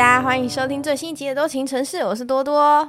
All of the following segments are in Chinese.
大家欢迎收听最新一集的《多情城市》，我是多多。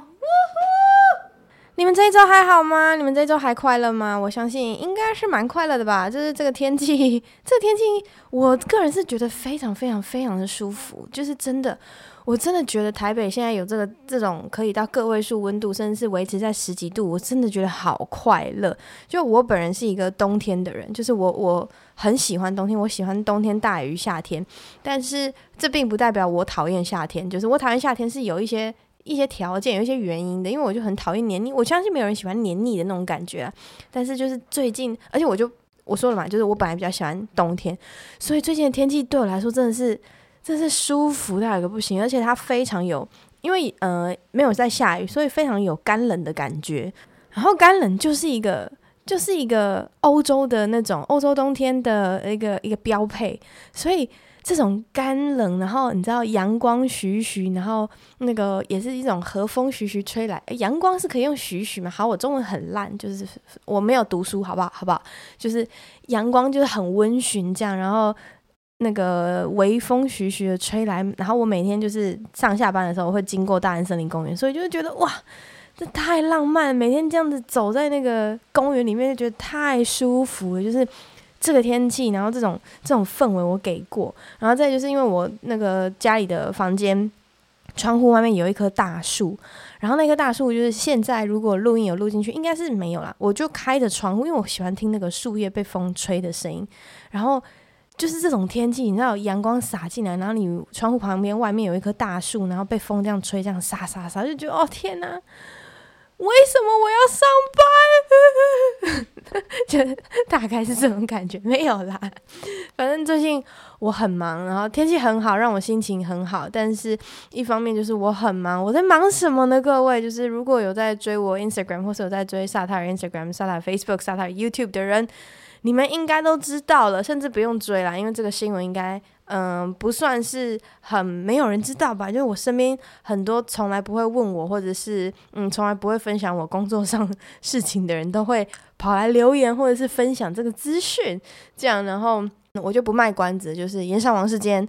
你们这一周还好吗？你们这一周还快乐吗？我相信应该是蛮快乐的吧。就是这个天气，这个天气，我个人是觉得非常非常非常的舒服。就是真的，我真的觉得台北现在有这个这种可以到个位数温度，甚至是维持在十几度，我真的觉得好快乐。就我本人是一个冬天的人，就是我我很喜欢冬天，我喜欢冬天大于夏天。但是这并不代表我讨厌夏天，就是我讨厌夏天是有一些。一些条件有一些原因的，因为我就很讨厌黏腻，我相信没有人喜欢黏腻的那种感觉啊。但是就是最近，而且我就我说了嘛，就是我本来比较喜欢冬天，所以最近的天气对我来说真的是真是舒服到一个不行，而且它非常有，因为呃没有在下雨，所以非常有干冷的感觉。然后干冷就是一个就是一个欧洲的那种欧洲冬天的一个一个标配，所以。这种干冷，然后你知道阳光徐徐，然后那个也是一种和风徐徐吹来。阳光是可以用徐徐嘛？好，我中文很烂，就是我没有读书，好不好？好不好？就是阳光就是很温驯这样，然后那个微风徐徐的吹来，然后我每天就是上下班的时候会经过大安森林公园，所以就觉得哇，这太浪漫，每天这样子走在那个公园里面就觉得太舒服了，就是。这个天气，然后这种这种氛围我给过，然后再就是因为我那个家里的房间窗户外面有一棵大树，然后那棵大树就是现在如果录音有录进去，应该是没有啦。我就开着窗户，因为我喜欢听那个树叶被风吹的声音。然后就是这种天气，你知道阳光洒进来，然后你窗户旁边外面有一棵大树，然后被风这样吹，这样沙沙沙，就觉得哦天哪！为什么我要上班？就大概是这种感觉，没有啦。反正最近我很忙，然后天气很好，让我心情很好。但是一方面就是我很忙，我在忙什么呢？各位，就是如果有在追我 Instagram 或是有在追萨泰尔 Instagram、萨泰尔 Facebook、萨泰尔 YouTube 的人，你们应该都知道了，甚至不用追啦，因为这个新闻应该。嗯，不算是很没有人知道吧？就是我身边很多从来不会问我，或者是嗯，从来不会分享我工作上 事情的人，都会跑来留言，或者是分享这个资讯。这样，然后我就不卖关子，就是炎上王世坚，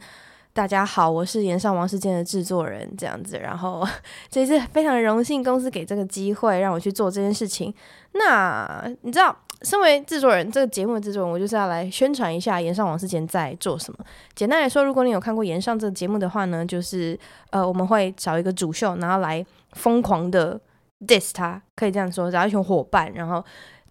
大家好，我是炎上王世坚的制作人，这样子。然后这次非常荣幸，公司给这个机会让我去做这件事情。那你知道？身为制作人，这个节目的制作人，我就是要来宣传一下岩上王世坚在做什么。简单来说，如果你有看过岩上这个节目的话呢，就是呃，我们会找一个主秀，然后来疯狂的 diss 他，可以这样说，找一群伙伴，然后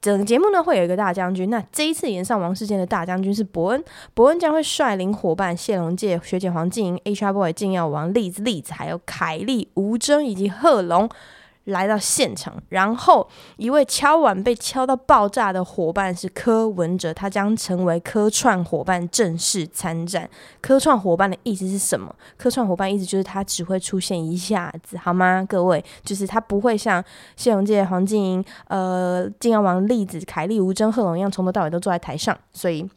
整个节目呢会有一个大将军。那这一次炎上王世坚的大将军是伯恩，伯恩将会率领伙伴谢龙介、学姐黄静莹、HR Boy 静耀王、栗子栗子，还有凯莉、吴峥以及贺龙。来到现场，然后一位敲碗被敲到爆炸的伙伴是柯文哲，他将成为科创伙伴正式参战。科创伙伴的意思是什么？科创伙伴意思就是他只会出现一下子，好吗？各位，就是他不会像谢龙介、黄静莹、呃金耀王、栗子、凯莉、吴峥、贺龙一样从头到尾都坐在台上，所以。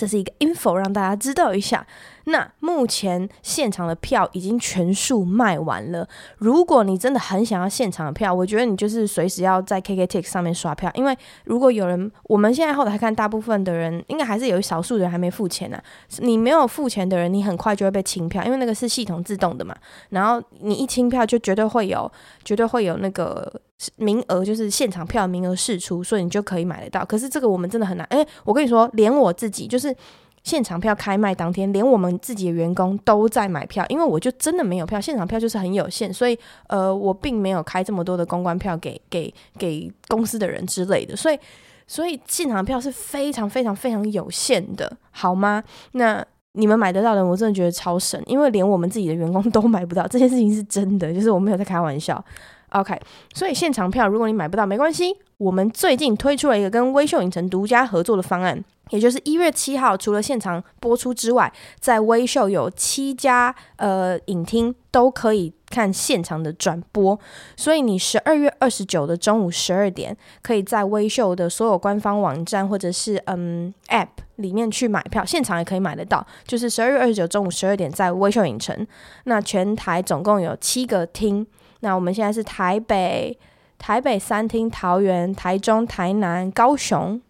这是一个 info，让大家知道一下。那目前现场的票已经全数卖完了。如果你真的很想要现场的票，我觉得你就是随时要在 KKTix 上面刷票，因为如果有人，我们现在后台看，大部分的人应该还是有少数人还没付钱呢、啊。你没有付钱的人，你很快就会被清票，因为那个是系统自动的嘛。然后你一清票，就绝对会有，绝对会有那个。名额就是现场票名额释出，所以你就可以买得到。可是这个我们真的很难，诶，我跟你说，连我自己就是现场票开卖当天，连我们自己的员工都在买票，因为我就真的没有票，现场票就是很有限，所以呃，我并没有开这么多的公关票给给给公司的人之类的，所以所以现场票是非常非常非常有限的，好吗？那你们买得到的，我真的觉得超神，因为连我们自己的员工都买不到，这件事情是真的，就是我没有在开玩笑。OK，所以现场票如果你买不到没关系，我们最近推出了一个跟微秀影城独家合作的方案，也就是一月七号除了现场播出之外，在微秀有七家呃影厅都可以看现场的转播，所以你十二月二十九的中午十二点，可以在微秀的所有官方网站或者是嗯 App 里面去买票，现场也可以买得到，就是十二月二十九中午十二点在微秀影城，那全台总共有七个厅。那我们现在是台北、台北三厅、桃园、台中、台南、高雄，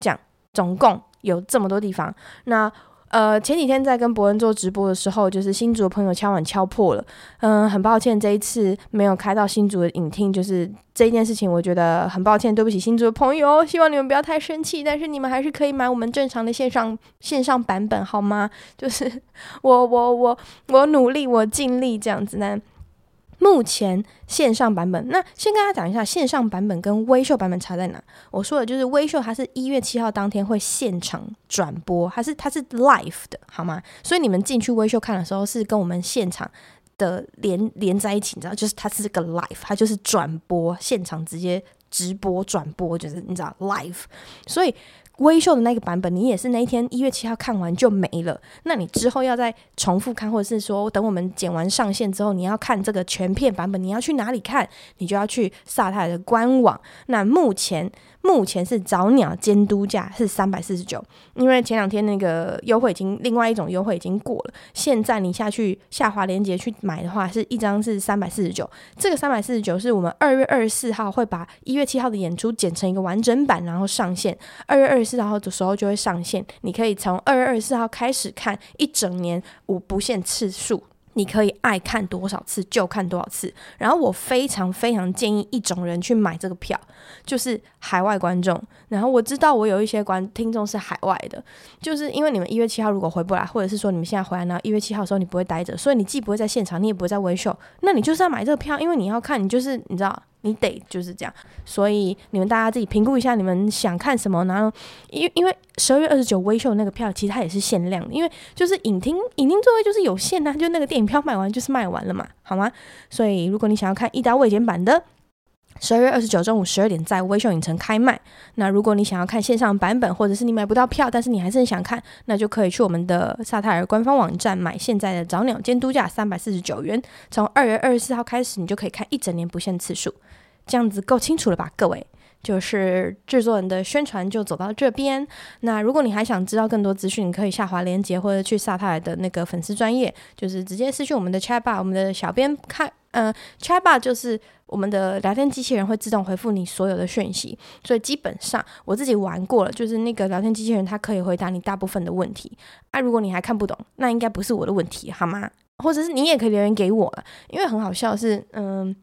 这样总共有这么多地方。那呃，前几天在跟博恩做直播的时候，就是新竹的朋友敲碗敲破了，嗯、很抱歉这一次没有开到新竹的影厅，就是这一件事情，我觉得很抱歉，对不起新竹的朋友，希望你们不要太生气，但是你们还是可以买我们正常的线上线上版本，好吗？就是 我我我我努力，我尽力这样子呢。目前线上版本，那先跟大家讲一下线上版本跟微秀版本差在哪。我说的就是微秀，它是一月七号当天会现场转播，它是它是 live 的，好吗？所以你们进去微秀看的时候，是跟我们现场的连连在一起，你知道，就是它是个 live，它就是转播，现场直接直播转播，就是你知道 live，所以。微秀的那个版本，你也是那一天一月七号看完就没了。那你之后要再重复看，或者是说等我们剪完上线之后，你要看这个全片版本，你要去哪里看？你就要去萨泰的官网。那目前。目前是早鸟监督价是三百四十九，因为前两天那个优惠已经另外一种优惠已经过了，现在你下去下滑链接去买的话，是一张是三百四十九。这个三百四十九是我们二月二十四号会把一月七号的演出剪成一个完整版，然后上线。二月二十四号的时候就会上线，你可以从二月二十四号开始看一整年，无不限次数。你可以爱看多少次就看多少次，然后我非常非常建议一种人去买这个票，就是海外观众。然后我知道我有一些观听众是海外的，就是因为你们一月七号如果回不来，或者是说你们现在回来呢，一月七号的时候你不会待着，所以你既不会在现场，你也不会在微秀，那你就是要买这个票，因为你要看，你就是你知道。你得就是这样，所以你们大家自己评估一下，你们想看什么？然后，因因为十二月二十九微秀那个票，其实它也是限量的，因为就是影厅影厅座位就是有限呐、啊，就那个电影票卖完就是卖完了嘛，好吗？所以如果你想要看一刀未剪版的，十二月二十九中午十二点在微秀影城开卖。那如果你想要看线上版本，或者是你买不到票，但是你还是很想看，那就可以去我们的萨泰尔官方网站买现在的早鸟监督价三百四十九元，从二月二十四号开始，你就可以看一整年不限次数。这样子够清楚了吧，各位？就是制作人的宣传就走到这边。那如果你还想知道更多资讯，你可以下滑链接或者去萨泰尔的那个粉丝专业，就是直接私讯我们的 Chatbot，我们的小编看，嗯，Chatbot 就是我们的聊天机器人，会自动回复你所有的讯息。所以基本上我自己玩过了，就是那个聊天机器人，它可以回答你大部分的问题。啊，如果你还看不懂，那应该不是我的问题，好吗？或者是你也可以留言给我了，因为很好笑是，嗯。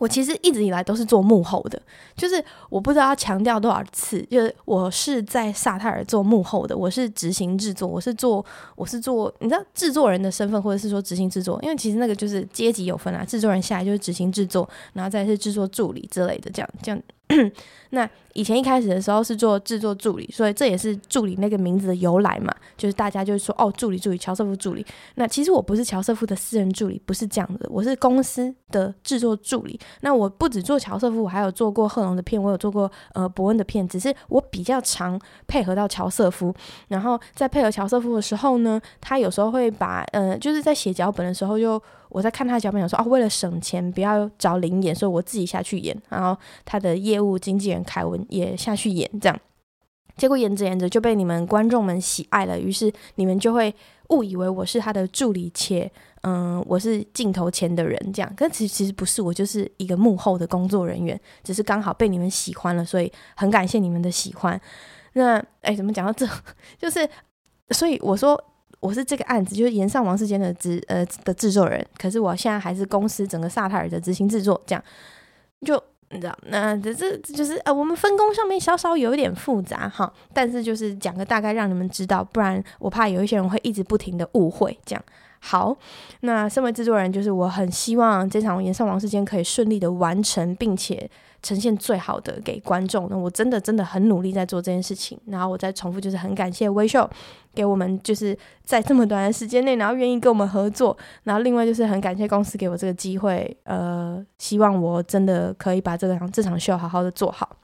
我其实一直以来都是做幕后的，就是我不知道要强调多少次，就是我是在萨泰尔做幕后的，我是执行制作，我是做我是做，你知道制作人的身份，或者是说执行制作，因为其实那个就是阶级有分啊，制作人下来就是执行制作，然后再是制作助理之类的，这样这样。那以前一开始的时候是做制作助理，所以这也是助理那个名字的由来嘛，就是大家就是说哦，助理助理，乔瑟夫助理。那其实我不是乔瑟夫的私人助理，不是这样的，我是公司的制作助理。那我不只做乔瑟夫，我还有做过贺龙的片，我有做过呃伯恩的片，只是我比较常配合到乔瑟夫。然后在配合乔瑟夫的时候呢，他有时候会把呃，就是在写脚本的时候就。我在看他的脚本，说啊，为了省钱，不要找零演，所以我自己下去演。然后他的业务经纪人凯文也下去演，这样，结果演着演着就被你们观众们喜爱了，于是你们就会误以为我是他的助理，且嗯，我是镜头前的人，这样。但其实其实不是，我就是一个幕后的工作人员，只是刚好被你们喜欢了，所以很感谢你们的喜欢。那哎，怎么讲到这？就是，所以我说。我是这个案子，就是炎上王世坚的制呃的制作人，可是我现在还是公司整个萨塔尔的执行制作，这样就你知道，那这这就是呃我们分工上面稍稍有一点复杂哈，但是就是讲个大概让你们知道，不然我怕有一些人会一直不停的误会这样。好，那身为制作人，就是我很希望这场炎上王世坚可以顺利的完成，并且。呈现最好的给观众，那我真的真的很努力在做这件事情。然后我再重复，就是很感谢威秀给我们，就是在这么短的时间内，然后愿意跟我们合作。然后另外就是很感谢公司给我这个机会，呃，希望我真的可以把这个这场秀好好的做好。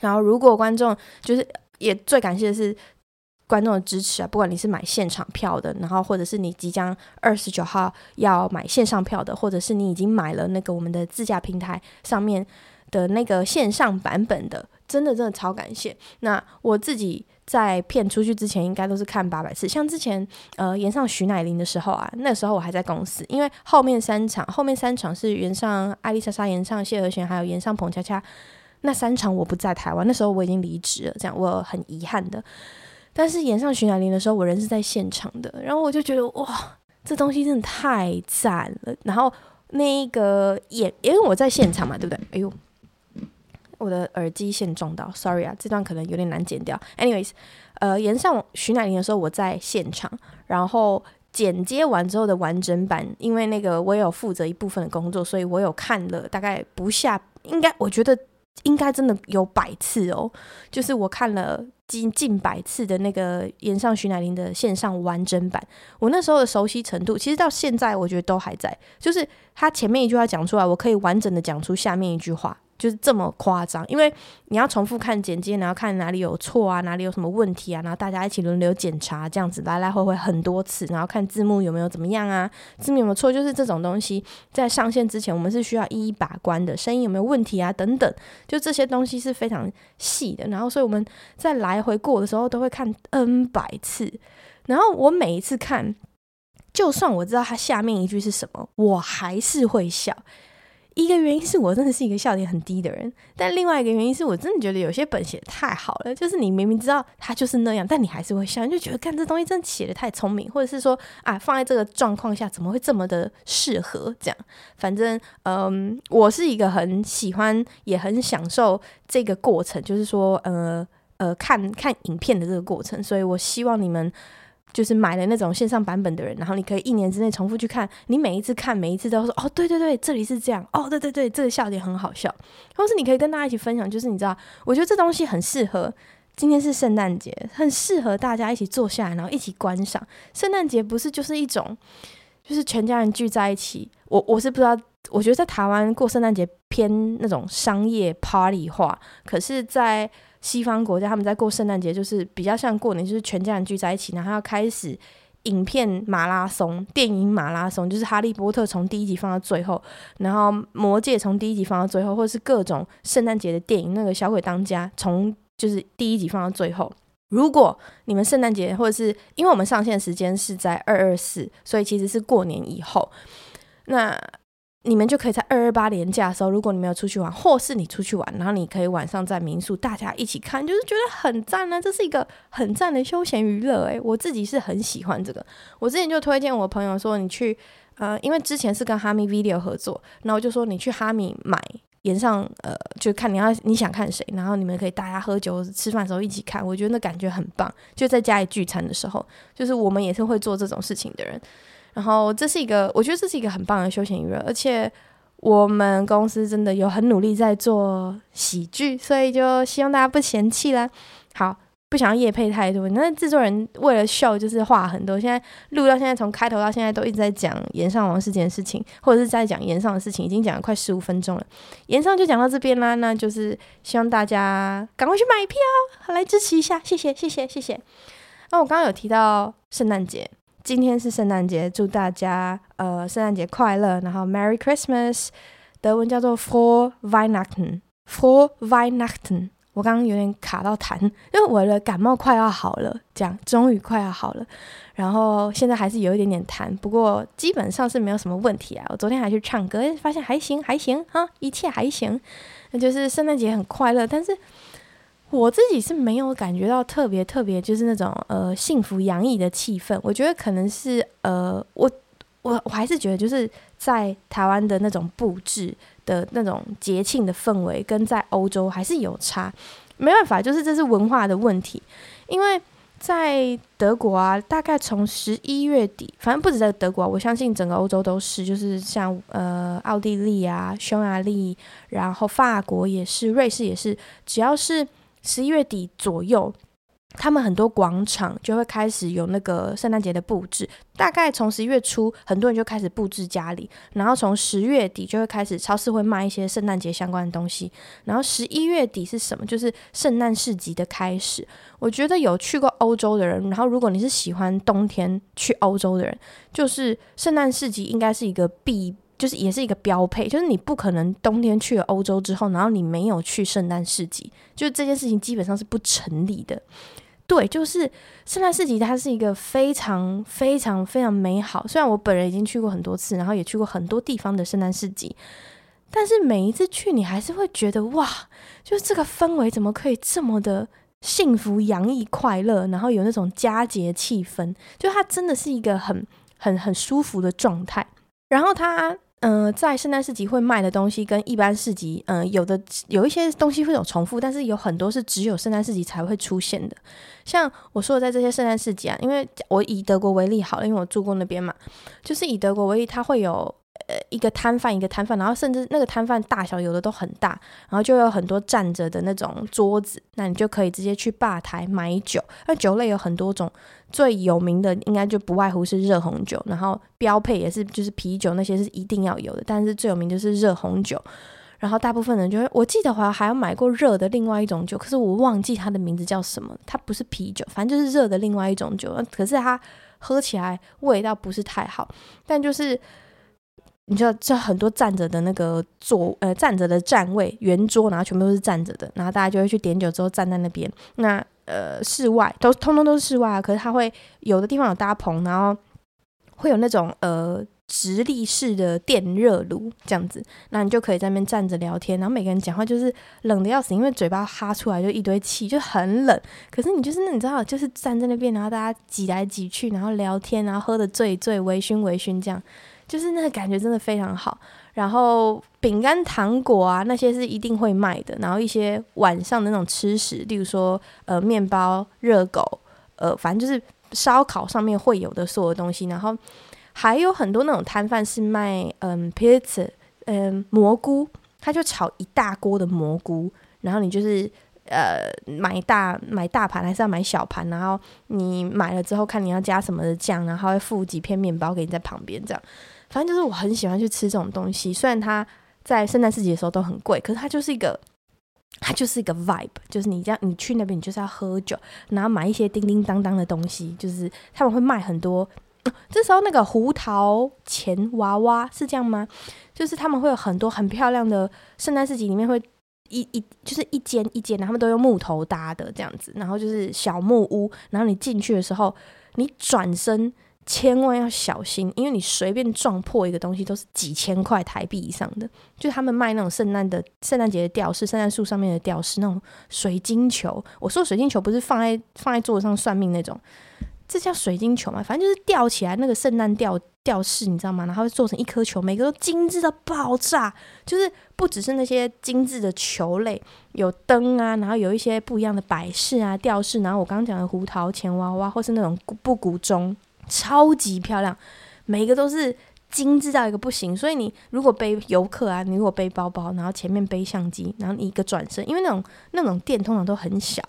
然后如果观众就是也最感谢的是观众的支持啊，不管你是买现场票的，然后或者是你即将二十九号要买线上票的，或者是你已经买了那个我们的自驾平台上面。的那个线上版本的，真的真的超感谢。那我自己在片出去之前，应该都是看八百次。像之前呃演上徐乃麟的时候啊，那时候我还在公司，因为后面三场，后面三场是炎上艾丽莎莎、演上谢和弦，还有演上彭恰恰，那三场我不在台湾，那时候我已经离职了，这样我很遗憾的。但是演上徐乃麟的时候，我人是在现场的，然后我就觉得哇，这东西真的太赞了。然后那个演，因为我在现场嘛，对不对？哎呦，我的耳机线撞到，sorry 啊，这段可能有点难剪掉。Anyways，呃，演上徐乃麟的时候，我在现场，然后剪接完之后的完整版，因为那个我也有负责一部分的工作，所以我有看了大概不下，应该我觉得。应该真的有百次哦，就是我看了近近百次的那个演上徐乃麟的线上完整版，我那时候的熟悉程度，其实到现在我觉得都还在，就是他前面一句话讲出来，我可以完整的讲出下面一句话。就是这么夸张，因为你要重复看剪接，然后看哪里有错啊，哪里有什么问题啊，然后大家一起轮流检查，这样子来来回回很多次，然后看字幕有没有怎么样啊，字幕有没有错，就是这种东西在上线之前，我们是需要一一把关的，声音有没有问题啊，等等，就这些东西是非常细的，然后所以我们在来回过的时候都会看 N 百次，然后我每一次看，就算我知道它下面一句是什么，我还是会笑。一个原因是我真的是一个笑点很低的人，但另外一个原因是我真的觉得有些本写得太好了，就是你明明知道他就是那样，但你还是会笑，就觉得看这东西真的写得太聪明，或者是说啊，放在这个状况下怎么会这么的适合这样？反正嗯，我是一个很喜欢也很享受这个过程，就是说呃呃看看影片的这个过程，所以我希望你们。就是买了那种线上版本的人，然后你可以一年之内重复去看，你每一次看，每一次都说哦，对对对，这里是这样，哦，对对对，这个笑点很好笑。同时，你可以跟大家一起分享，就是你知道，我觉得这东西很适合。今天是圣诞节，很适合大家一起坐下来，然后一起观赏。圣诞节不是就是一种，就是全家人聚在一起。我我是不知道，我觉得在台湾过圣诞节偏那种商业 party 化，可是，在西方国家他们在过圣诞节，就是比较像过年，就是全家人聚在一起，然后要开始影片马拉松、电影马拉松，就是《哈利波特》从第一集放到最后，然后《魔戒》从第一集放到最后，或者是各种圣诞节的电影，那个《小鬼当家》从就是第一集放到最后。如果你们圣诞节，或者是因为我们上线时间是在二二四，所以其实是过年以后，那。你们就可以在二二八年假的时候，如果你没有出去玩，或是你出去玩，然后你可以晚上在民宿大家一起看，就是觉得很赞呢、这是一个很赞的休闲娱乐，诶，我自己是很喜欢这个。我之前就推荐我朋友说，你去，呃，因为之前是跟哈密 Video 合作，然后就说你去哈密买演上，呃，就看你要你想看谁，然后你们可以大家喝酒吃饭的时候一起看，我觉得那感觉很棒。就在家里聚餐的时候，就是我们也是会做这种事情的人。然后这是一个，我觉得这是一个很棒的休闲娱乐，而且我们公司真的有很努力在做喜剧，所以就希望大家不嫌弃啦。好，不想要夜配太多，那制作人为了秀就是话很多，现在录到现在从开头到现在都一直在讲岩上王事件的事情，或者是在讲岩上的事情，已经讲了快十五分钟了。岩上就讲到这边啦，那就是希望大家赶快去买票，来支持一下，谢谢谢谢谢谢。那我刚刚有提到圣诞节。今天是圣诞节，祝大家呃圣诞节快乐，然后 Merry Christmas，德文叫做 Frohe Weihnachten，Frohe Weihnachten。我刚刚有点卡到痰，因为我的感冒快要好了，这样终于快要好了，然后现在还是有一点点痰，不过基本上是没有什么问题啊。我昨天还去唱歌，发现还行还行哈，一切还行，那就是圣诞节很快乐，但是。我自己是没有感觉到特别特别，就是那种呃幸福洋溢的气氛。我觉得可能是呃，我我我还是觉得就是在台湾的那种布置的那种节庆的氛围，跟在欧洲还是有差。没办法，就是这是文化的问题。因为在德国啊，大概从十一月底，反正不止在德国，我相信整个欧洲都是，就是像呃奥地利啊、匈牙利，然后法国也是，瑞士也是，只要是。十一月底左右，他们很多广场就会开始有那个圣诞节的布置。大概从十一月初，很多人就开始布置家里，然后从十月底就会开始超市会卖一些圣诞节相关的东西。然后十一月底是什么？就是圣诞市集的开始。我觉得有去过欧洲的人，然后如果你是喜欢冬天去欧洲的人，就是圣诞市集应该是一个必。就是也是一个标配，就是你不可能冬天去了欧洲之后，然后你没有去圣诞市集，就这件事情基本上是不成立的。对，就是圣诞市集，它是一个非常非常非常美好。虽然我本人已经去过很多次，然后也去过很多地方的圣诞市集，但是每一次去，你还是会觉得哇，就是这个氛围怎么可以这么的幸福、洋溢、快乐，然后有那种佳节气氛，就它真的是一个很、很、很舒服的状态。然后它，嗯、在圣诞市集会卖的东西跟一般市集，嗯、有的有一些东西会有重复，但是有很多是只有圣诞市集才会出现的。像我说的，在这些圣诞市集啊，因为我以德国为例好了，因为我住过那边嘛，就是以德国为例，它会有。呃，一个摊贩一个摊贩，然后甚至那个摊贩大小有的都很大，然后就有很多站着的那种桌子，那你就可以直接去吧台买酒。那酒类有很多种，最有名的应该就不外乎是热红酒，然后标配也是就是啤酒那些是一定要有的，但是最有名就是热红酒。然后大部分人就会，我记得好像还有买过热的另外一种酒，可是我忘记它的名字叫什么，它不是啤酒，反正就是热的另外一种酒，可是它喝起来味道不是太好，但就是。你知道，这很多站着的那个座，呃，站着的站位圆桌，然后全部都是站着的，然后大家就会去点酒之后站在那边。那呃，室外都通通都是室外啊，可是它会有的地方有搭棚，然后会有那种呃直立式的电热炉这样子，那你就可以在那边站着聊天，然后每个人讲话就是冷的要死，因为嘴巴哈出来就一堆气，就很冷。可是你就是那你知道，就是站在那边，然后大家挤来挤去，然后聊天，然后喝的醉醉，微醺微醺这样。就是那个感觉真的非常好，然后饼干、糖果啊那些是一定会卖的，然后一些晚上的那种吃食，例如说呃面包、热狗，呃反正就是烧烤上面会有的所有东西，然后还有很多那种摊贩是卖嗯 pizza 嗯蘑菇，他就炒一大锅的蘑菇，然后你就是呃买大买大盘还是要买小盘，然后你买了之后看你要加什么的酱，然后会附几片面包给你在旁边这样。反正就是我很喜欢去吃这种东西，虽然它在圣诞市集的时候都很贵，可是它就是一个，它就是一个 vibe，就是你这样你去那边你就是要喝酒，然后买一些叮叮当当的东西，就是他们会卖很多。这时候那个胡桃钱娃娃是这样吗？就是他们会有很多很漂亮的圣诞市集里面会一一就是一间一间，他们都用木头搭的这样子，然后就是小木屋，然后你进去的时候，你转身。千万要小心，因为你随便撞破一个东西都是几千块台币以上的。就他们卖那种圣诞的圣诞节的吊饰，圣诞树上面的吊饰，那种水晶球。我说水晶球不是放在放在桌子上算命那种，这叫水晶球嘛？反正就是吊起来那个圣诞吊吊饰，你知道吗？然后会做成一颗球，每个都精致的爆炸。就是不只是那些精致的球类，有灯啊，然后有一些不一样的摆饰啊、吊饰。然后我刚刚讲的胡桃钱娃娃，或是那种布谷钟。超级漂亮，每一个都是精致到一个不行。所以你如果背游客啊，你如果背包包，然后前面背相机，然后你一个转身，因为那种那种店通常都很小，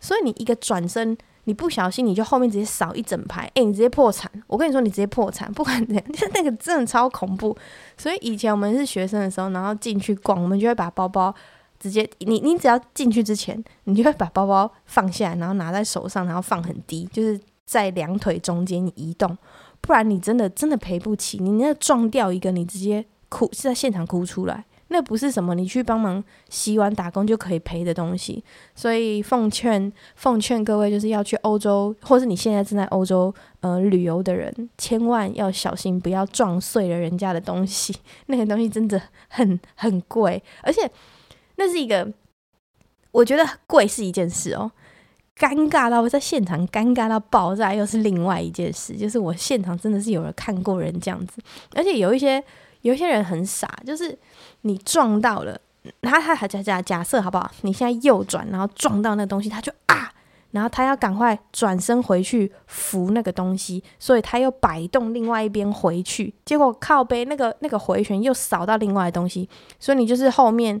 所以你一个转身，你不小心你就后面直接扫一整排，诶，你直接破产。我跟你说，你直接破产，不管怎样，那个真的超恐怖。所以以前我们是学生的时候，然后进去逛，我们就会把包包直接，你你只要进去之前，你就会把包包放下来，然后拿在手上，然后放很低，就是。在两腿中间移动，不然你真的真的赔不起。你那撞掉一个，你直接哭是在现场哭出来，那不是什么你去帮忙洗碗打工就可以赔的东西。所以奉劝 奉劝各位，就是要去欧洲，或是你现在正在欧洲呃旅游的人，千万要小心，不要撞碎了人家的东西。那个东西真的很很贵，而且那是一个，我觉得贵是一件事哦。尴尬到在现场尴尬到爆炸，又是另外一件事。就是我现场真的是有人看过人这样子，而且有一些有一些人很傻，就是你撞到了，他他假假假设好不好？你现在右转，然后撞到那东西，他就啊，然后他要赶快转身回去扶那个东西，所以他又摆动另外一边回去，结果靠背那个那个回旋又扫到另外的东西，所以你就是后面。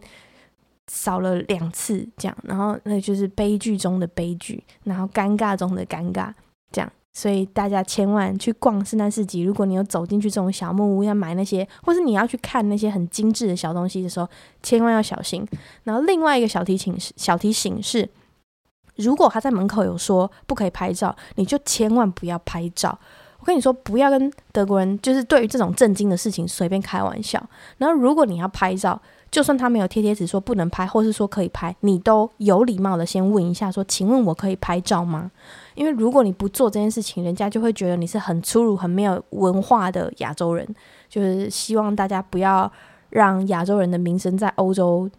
少了两次，这样，然后那就是悲剧中的悲剧，然后尴尬中的尴尬，这样。所以大家千万去逛圣诞市集，如果你有走进去这种小木屋要买那些，或是你要去看那些很精致的小东西的时候，千万要小心。然后另外一个小提醒是，小提醒是，如果他在门口有说不可以拍照，你就千万不要拍照。我跟你说，不要跟德国人就是对于这种震惊的事情随便开玩笑。然后如果你要拍照，就算他没有贴贴纸说不能拍，或是说可以拍，你都有礼貌的先问一下说，请问我可以拍照吗？因为如果你不做这件事情，人家就会觉得你是很粗鲁、很没有文化的亚洲人。就是希望大家不要让亚洲人的名声在欧洲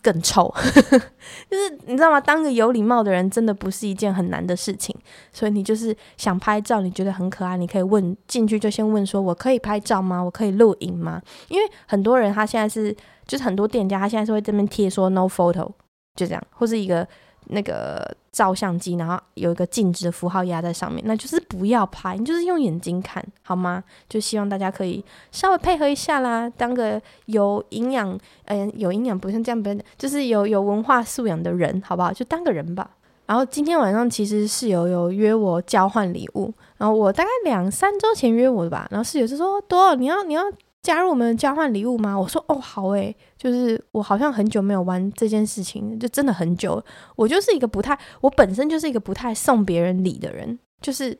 更臭，就是你知道吗？当个有礼貌的人真的不是一件很难的事情。所以你就是想拍照，你觉得很可爱，你可以问进去就先问说：“我可以拍照吗？我可以录影吗？”因为很多人他现在是，就是很多店家他现在是会这边贴说 “no photo”，就这样，或是一个。那个照相机，然后有一个静止的符号压在上面，那就是不要拍，你就是用眼睛看，好吗？就希望大家可以稍微配合一下啦，当个有营养，嗯、呃，有营养不像这样，不就是有有文化素养的人，好不好？就当个人吧。然后今天晚上其实室友有约我交换礼物，然后我大概两三周前约我的吧，然后室友就说：“多，你要你要。”加入我们交换礼物吗？我说哦，好诶，就是我好像很久没有玩这件事情，就真的很久。我就是一个不太，我本身就是一个不太送别人礼的人，就是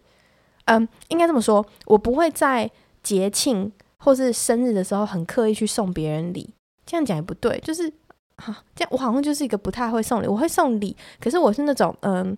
嗯，应该这么说，我不会在节庆或是生日的时候很刻意去送别人礼。这样讲也不对，就是哈，这样我好像就是一个不太会送礼，我会送礼，可是我是那种嗯。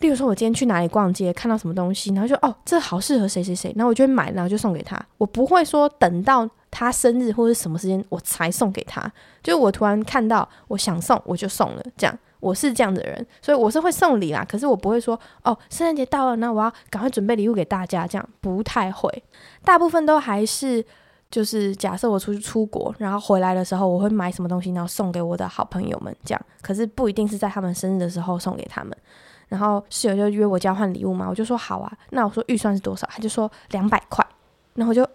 例如说，我今天去哪里逛街，看到什么东西，然后就哦，这好适合谁谁谁，然后我就买，然后就送给他。我不会说等到他生日或者什么时间我才送给他，就我突然看到我想送，我就送了。这样，我是这样的人，所以我是会送礼啦。可是我不会说哦，圣诞节到了，那我要赶快准备礼物给大家，这样不太会。大部分都还是就是假设我出去出国，然后回来的时候，我会买什么东西，然后送给我的好朋友们，这样。可是不一定是在他们生日的时候送给他们。然后室友就约我交换礼物嘛，我就说好啊。那我说预算是多少？他就说两百块。然后我就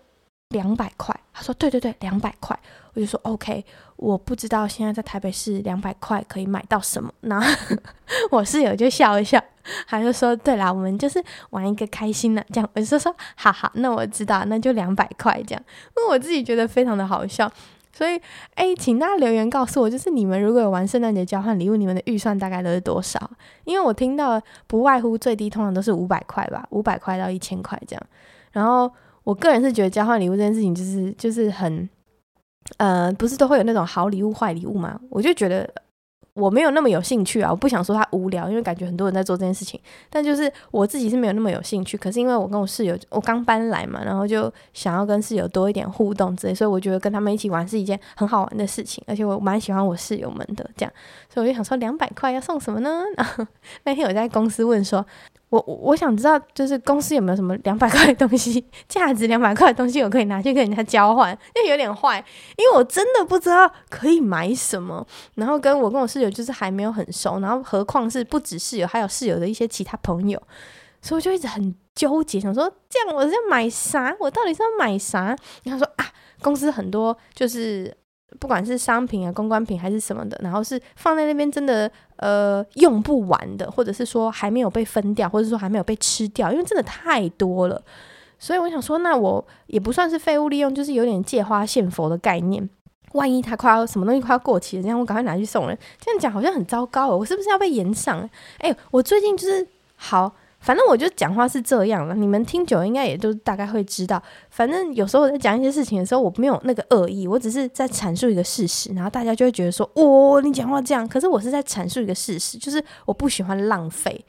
两百块。他说对对对，两百块。我就说 OK。我不知道现在在台北市两百块可以买到什么。然后 我室友就笑一笑，他就说对啦，我们就是玩一个开心的这样。我就说好好，那我知道，那就两百块这样。因为我自己觉得非常的好笑。所以，哎，请大家留言告诉我，就是你们如果有玩圣诞节交换礼物，你们的预算大概都是多少？因为我听到不外乎最低通常都是五百块吧，五百块到一千块这样。然后，我个人是觉得交换礼物这件事情就是就是很，呃，不是都会有那种好礼物、坏礼物吗？我就觉得。我没有那么有兴趣啊，我不想说他无聊，因为感觉很多人在做这件事情。但就是我自己是没有那么有兴趣。可是因为我跟我室友，我刚搬来嘛，然后就想要跟室友多一点互动之类，所以我觉得跟他们一起玩是一件很好玩的事情。而且我蛮喜欢我室友们的这样，所以我就想说两百块要送什么呢？然后那天我在公司问说。我我想知道，就是公司有没有什么两百块的东西，价值两百块的东西，我可以拿去跟人家交换，因为有点坏，因为我真的不知道可以买什么。然后跟我跟我室友就是还没有很熟，然后何况是不止室友，还有室友的一些其他朋友，所以我就一直很纠结，想说这样我是要买啥？我到底是要买啥？然后说啊，公司很多就是。不管是商品啊、公关品还是什么的，然后是放在那边真的呃用不完的，或者是说还没有被分掉，或者说还没有被吃掉，因为真的太多了。所以我想说，那我也不算是废物利用，就是有点借花献佛的概念。万一他快要什么东西快要过期了，这样我赶快拿去送人，这样讲好像很糟糕哦。我是不是要被延上？哎，我最近就是好。反正我就讲话是这样了，你们听久应该也都大概会知道。反正有时候我在讲一些事情的时候，我没有那个恶意，我只是在阐述一个事实，然后大家就会觉得说：“哦，你讲话这样。”可是我是在阐述一个事实，就是我不喜欢浪费，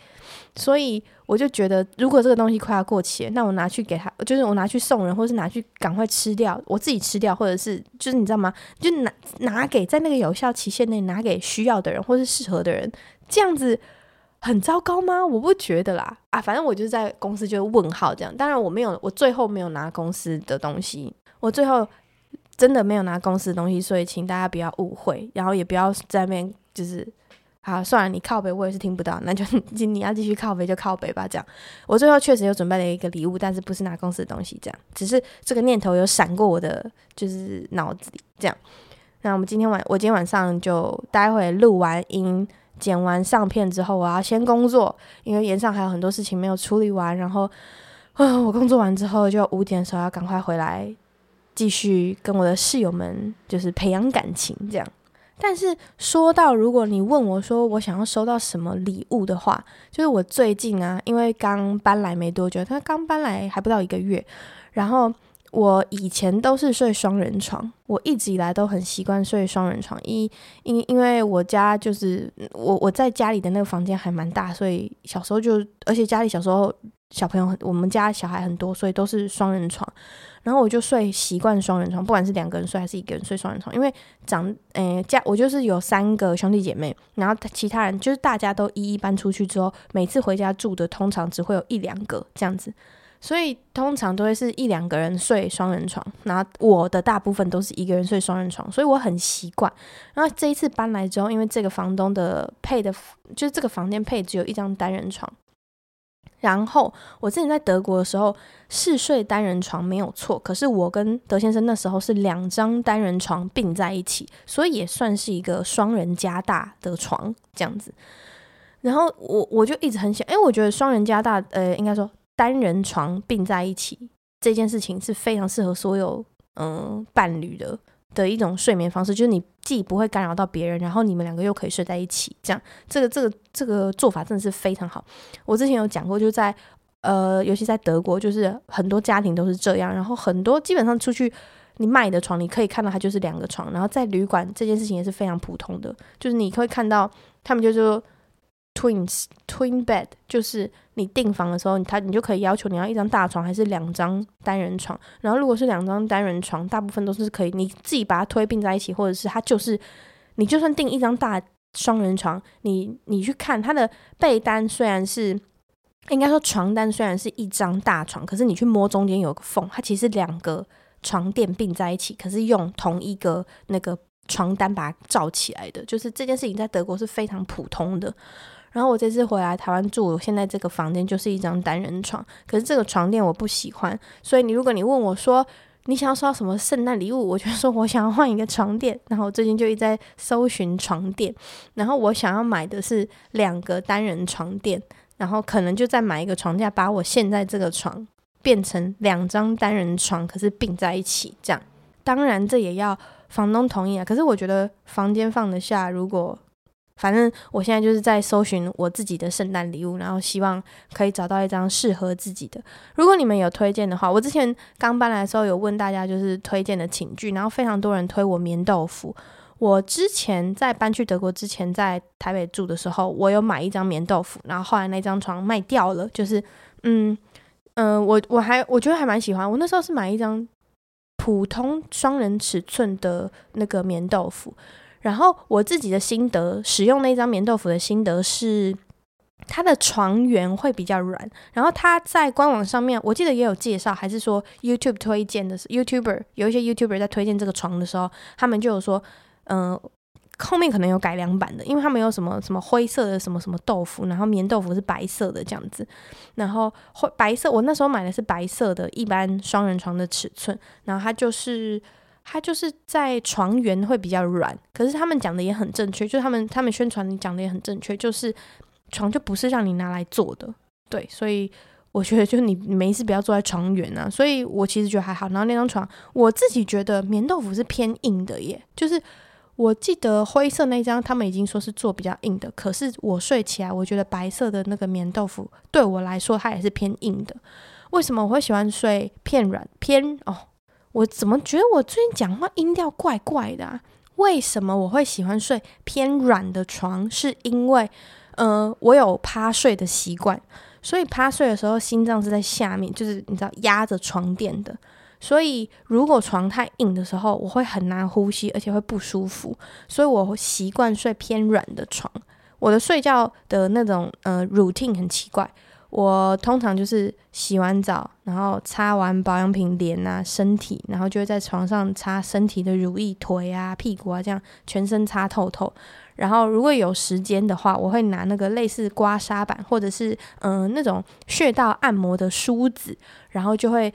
所以我就觉得，如果这个东西快要过期，那我拿去给他，就是我拿去送人，或是拿去赶快吃掉，我自己吃掉，或者是就是你知道吗？就拿拿给在那个有效期限内拿给需要的人，或是适合的人，这样子。很糟糕吗？我不觉得啦，啊，反正我就是在公司就问号这样。当然我没有，我最后没有拿公司的东西，我最后真的没有拿公司的东西，所以请大家不要误会，然后也不要在那边就是，好，算了，你靠北我也是听不到，那就你要继续靠北就靠北吧。这样，我最后确实有准备了一个礼物，但是不是拿公司的东西，这样，只是这个念头有闪过我的就是脑子里这样。那我们今天晚，我今天晚上就待会录完音。剪完上片之后，我要先工作，因为炎上还有很多事情没有处理完。然后，啊、我工作完之后就五点的时候要赶快回来，继续跟我的室友们就是培养感情这样。但是说到如果你问我说我想要收到什么礼物的话，就是我最近啊，因为刚搬来没多久，他刚搬来还不到一个月，然后。我以前都是睡双人床，我一直以来都很习惯睡双人床。一因因为我家就是我我在家里的那个房间还蛮大，所以小时候就而且家里小时候小朋友很，我们家小孩很多，所以都是双人床。然后我就睡习惯双人床，不管是两个人睡还是一个人睡双人床，因为长诶家我就是有三个兄弟姐妹，然后其他人就是大家都一一搬出去之后，每次回家住的通常只会有一两个这样子，所以通常都会是一两个人睡双人床，然后我的大部分都是一个人睡双人床，所以我很习惯。然后这一次搬来之后，因为这个房东的配的，就是这个房间配只有一张单人床。然后我之前在德国的时候是睡单人床没有错，可是我跟德先生那时候是两张单人床并在一起，所以也算是一个双人加大的床这样子。然后我我就一直很想，因为我觉得双人加大，呃，应该说单人床并在一起这件事情是非常适合所有嗯、伴侣的。的一种睡眠方式，就是你既不会干扰到别人，然后你们两个又可以睡在一起，这样这个这个这个做法真的是非常好。我之前有讲过，就在呃，尤其在德国，就是很多家庭都是这样，然后很多基本上出去你卖的床，你可以看到它就是两个床，然后在旅馆这件事情也是非常普通的，就是你会看到他们就说。Twins twin bed 就是你订房的时候，他你就可以要求你要一张大床还是两张单人床。然后如果是两张单人床，大部分都是可以你自己把它推并在一起，或者是它就是你就算订一张大双人床，你你去看它的被单，虽然是应该说床单虽然是一张大床，可是你去摸中间有个缝，它其实两个床垫并在一起，可是用同一个那个床单把它罩起来的，就是这件事情在德国是非常普通的。然后我这次回来台湾住，我现在这个房间就是一张单人床，可是这个床垫我不喜欢，所以你如果你问我说你想要收到什么圣诞礼物，我就说我想要换一个床垫。然后我最近就一直在搜寻床垫，然后我想要买的是两个单人床垫，然后可能就再买一个床架，把我现在这个床变成两张单人床，可是并在一起这样。当然这也要房东同意啊，可是我觉得房间放得下，如果。反正我现在就是在搜寻我自己的圣诞礼物，然后希望可以找到一张适合自己的。如果你们有推荐的话，我之前刚搬来的时候有问大家就是推荐的寝具，然后非常多人推我棉豆腐。我之前在搬去德国之前，在台北住的时候，我有买一张棉豆腐，然后后来那张床卖掉了。就是嗯嗯，我我还我觉得还蛮喜欢。我那时候是买一张普通双人尺寸的那个棉豆腐。然后我自己的心得，使用那张棉豆腐的心得是，它的床缘会比较软。然后它在官网上面，我记得也有介绍，还是说 YouTube 推荐的是 YouTuber 有一些 YouTuber 在推荐这个床的时候，他们就有说，嗯、后面可能有改良版的，因为他们有什么什么灰色的什么什么豆腐，然后棉豆腐是白色的这样子。然后灰白色，我那时候买的是白色的一般双人床的尺寸，然后它就是。它就是在床缘会比较软，可是他们讲的也很正确，就是他们他们宣传你讲的也很正确，就是床就不是让你拿来坐的，对，所以我觉得就你你没事不要坐在床缘啊，所以我其实觉得还好。然后那张床我自己觉得棉豆腐是偏硬的耶，就是我记得灰色那张他们已经说是做比较硬的，可是我睡起来我觉得白色的那个棉豆腐对我来说它也是偏硬的。为什么我会喜欢睡偏软偏哦？我怎么觉得我最近讲话音调怪怪的啊？为什么我会喜欢睡偏软的床？是因为，呃，我有趴睡的习惯，所以趴睡的时候心脏是在下面，就是你知道压着床垫的。所以如果床太硬的时候，我会很难呼吸，而且会不舒服。所以我习惯睡偏软的床。我的睡觉的那种呃 routine 很奇怪。我通常就是洗完澡，然后擦完保养品脸啊、身体，然后就会在床上擦身体的乳液、腿啊、屁股啊，这样全身擦透透。然后如果有时间的话，我会拿那个类似刮痧板或者是嗯、那种穴道按摩的梳子，然后就会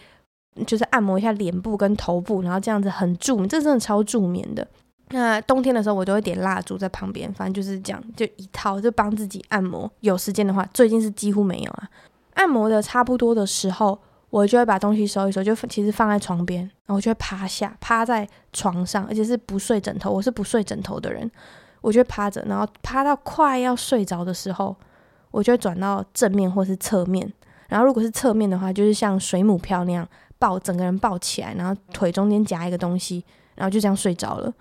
就是按摩一下脸部跟头部，然后这样子很助眠，这真的超助眠的。那冬天的时候，我都会点蜡烛在旁边，反正就是这样，就一套，就帮自己按摩。有时间的话，最近是几乎没有啊。按摩的差不多的时候，我就会把东西收一收，就其实放在床边，然后我就会趴下，趴在床上，而且是不睡枕头。我是不睡枕头的人，我就会趴着，然后趴到快要睡着的时候，我就会转到正面或是侧面。然后如果是侧面的话，就是像水母漂那样抱整个人抱起来，然后腿中间夹一个东西，然后就这样睡着了。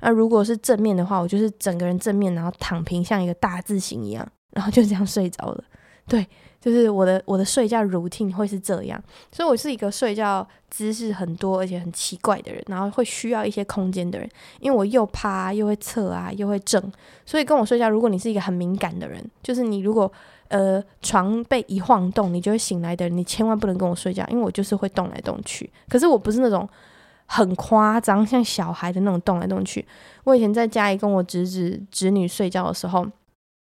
那如果是正面的话，我就是整个人正面，然后躺平，像一个大字形一样，然后就这样睡着了。对，就是我的我的睡觉 routine 会是这样，所以我是一个睡觉姿势很多而且很奇怪的人，然后会需要一些空间的人，因为我又趴又会侧啊又会正，所以跟我睡觉，如果你是一个很敏感的人，就是你如果呃床被一晃动，你就会醒来的人，你千万不能跟我睡觉，因为我就是会动来动去，可是我不是那种。很夸张，像小孩的那种动来动去。我以前在家里跟我侄子侄女睡觉的时候，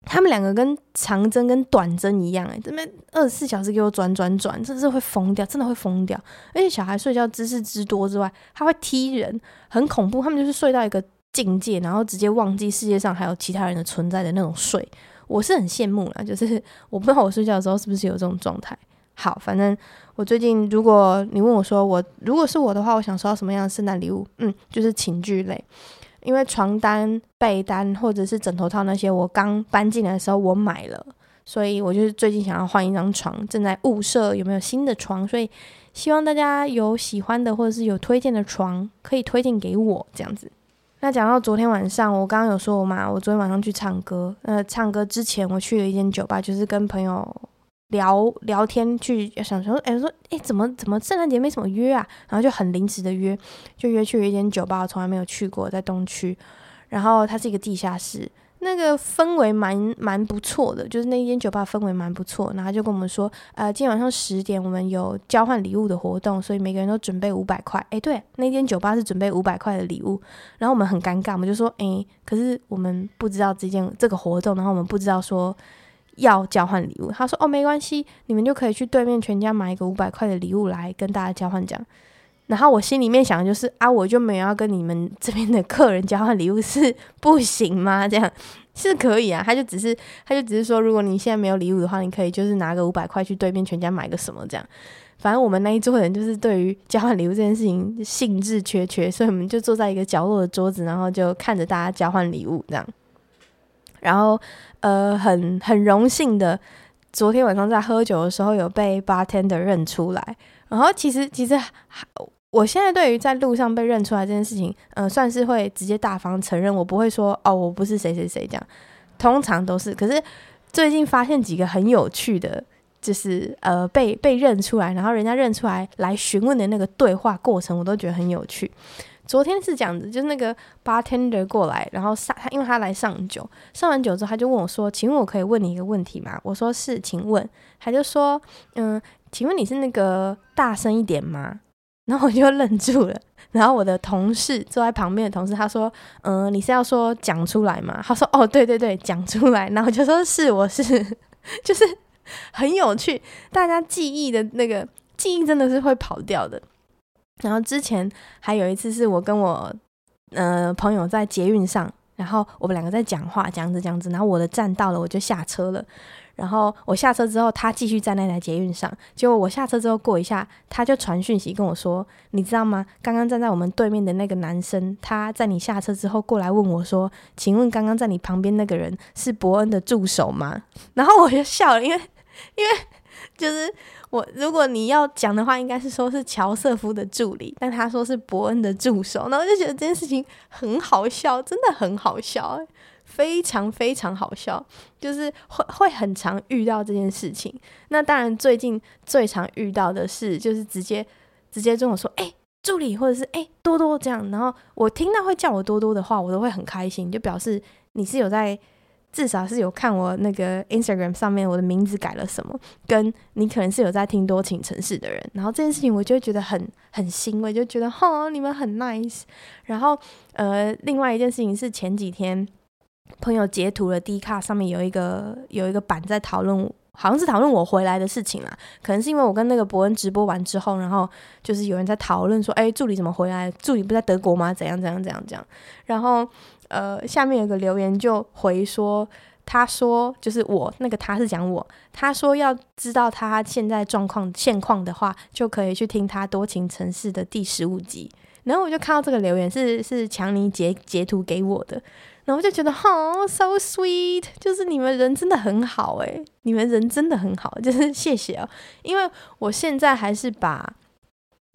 他们两个跟长针跟短针一样，欸，哎，这边二十四小时给我转转转，真的是会疯掉，真的会疯掉。而且小孩睡觉姿势之多之外，他会踢人，很恐怖。他们就是睡到一个境界，然后直接忘记世界上还有其他人的存在的那种睡。我是很羡慕啦，就是我不知道我睡觉的时候是不是有这种状态。好，反正我最近，如果你问我说我如果是我的话，我想收到什么样的圣诞礼物？嗯，就是寝具类，因为床单、被单或者是枕头套那些，我刚搬进来的时候我买了，所以我就是最近想要换一张床，正在物色有没有新的床，所以希望大家有喜欢的或者是有推荐的床，可以推荐给我这样子。那讲到昨天晚上，我刚刚有说嘛，我昨天晚上去唱歌，呃，唱歌之前我去了一间酒吧，就是跟朋友。聊聊天去想说，哎、说，哎、怎么怎么圣诞节没什么约啊？然后就很临时的约，就约去了一间酒吧，我从来没有去过，在东区。然后它是一个地下室，那个氛围蛮蛮不错的，就是那间酒吧氛围蛮不错。然后就跟我们说，呃，今天晚上十点我们有交换礼物的活动，所以每个人都准备五百块。哎、对，那间酒吧是准备五百块的礼物。然后我们很尴尬，我们就说，哎、可是我们不知道这件这个活动，然后我们不知道说。要交换礼物，他说：“哦，没关系，你们就可以去对面全家买一个五百块的礼物来跟大家交换奖。”然后我心里面想的就是：“啊，我就没有要跟你们这边的客人交换礼物，是不行吗？这样是可以啊。”他就只是，他就只是说，如果你现在没有礼物的话，你可以就是拿个五百块去对面全家买个什么这样。反正我们那一桌人就是对于交换礼物这件事情兴致缺缺，所以我们就坐在一个角落的桌子，然后就看着大家交换礼物这样。然后，呃，很很荣幸的，昨天晚上在喝酒的时候有被 bartender 认出来。然后其实其实，我现在对于在路上被认出来这件事情，呃，算是会直接大方承认，我不会说哦，我不是谁谁谁这样。通常都是，可是最近发现几个很有趣的，就是呃被 被认出来，然后人家认出来来询问的那个对话过程，我都觉得很有趣。昨天是这样子，就是那个 bartender 过来，然后上他，因为他来上酒，上完酒之后他就问我说：“请问我可以问你一个问题吗？”我说：“是，请问。”他就说：“嗯，请问你是那个大声一点吗？”然后我就愣住了。然后我的同事坐在旁边的同事他说：“嗯，你是要说讲出来吗？”他说：“哦，对对对，讲出来。”然后我就说：“是，我是。”就是很有趣，大家记忆的那个记忆真的是会跑掉的。然后之前还有一次是我跟我呃朋友在捷运上，然后我们两个在讲话，讲着讲着，然后我的站到了，我就下车了。然后我下车之后，他继续在那台捷运上。结果我下车之后过一下，他就传讯息跟我说：“你知道吗？刚刚站在我们对面的那个男生，他在你下车之后过来问我说，请问刚刚在你旁边那个人是伯恩的助手吗？” 然后我就笑了，因为因为就是。我如果你要讲的话，应该是说是乔瑟夫的助理，但他说是伯恩的助手，然后就觉得这件事情很好笑，真的很好笑，非常非常好笑，就是会会很常遇到这件事情。那当然，最近最常遇到的是，就是直接直接跟我说，哎、助理，或者是哎、多多这样，然后我听到会叫我多多的话，我都会很开心，就表示你是有在。至少是有看我那个 Instagram 上面我的名字改了什么，跟你可能是有在听多情城市的人，然后这件事情我就会觉得很很欣慰，就觉得哈你们很 nice。然后呃，另外一件事情是前几天朋友截图了 D 卡上面有一个有一个版在讨论，好像是讨论我回来的事情啦。可能是因为我跟那个伯恩直播完之后，然后就是有人在讨论说，哎，助理怎么回来？助理不在德国吗？怎样怎样怎样怎样？然后。呃，下面有个留言就回说，他说就是我那个他是讲我，他说要知道他现在状况现况的话，就可以去听他多情城市的第十五集。然后我就看到这个留言是是强尼截截图给我的，然后我就觉得哦，so sweet，就是你们人真的很好诶，你们人真的很好，就是谢谢哦，因为我现在还是把。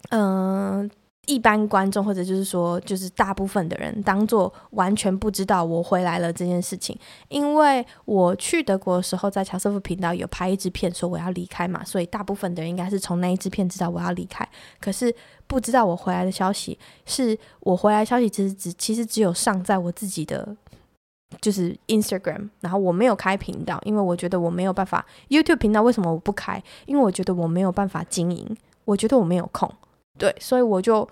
嗯。一般观众，或者就是说，就是大部分的人，当做完全不知道我回来了这件事情。因为我去德国的时候，在乔瑟夫频道有拍一支片，说我要离开嘛，所以大部分的人应该是从那一支片知道我要离开。可是不知道我回来的消息，是我回来消息其实只其实只有上在我自己的就是 Instagram，然后我没有开频道，因为我觉得我没有办法 YouTube 频道。为什么我不开？因为我觉得我没有办法经营，我觉得我没有空。对，所以我就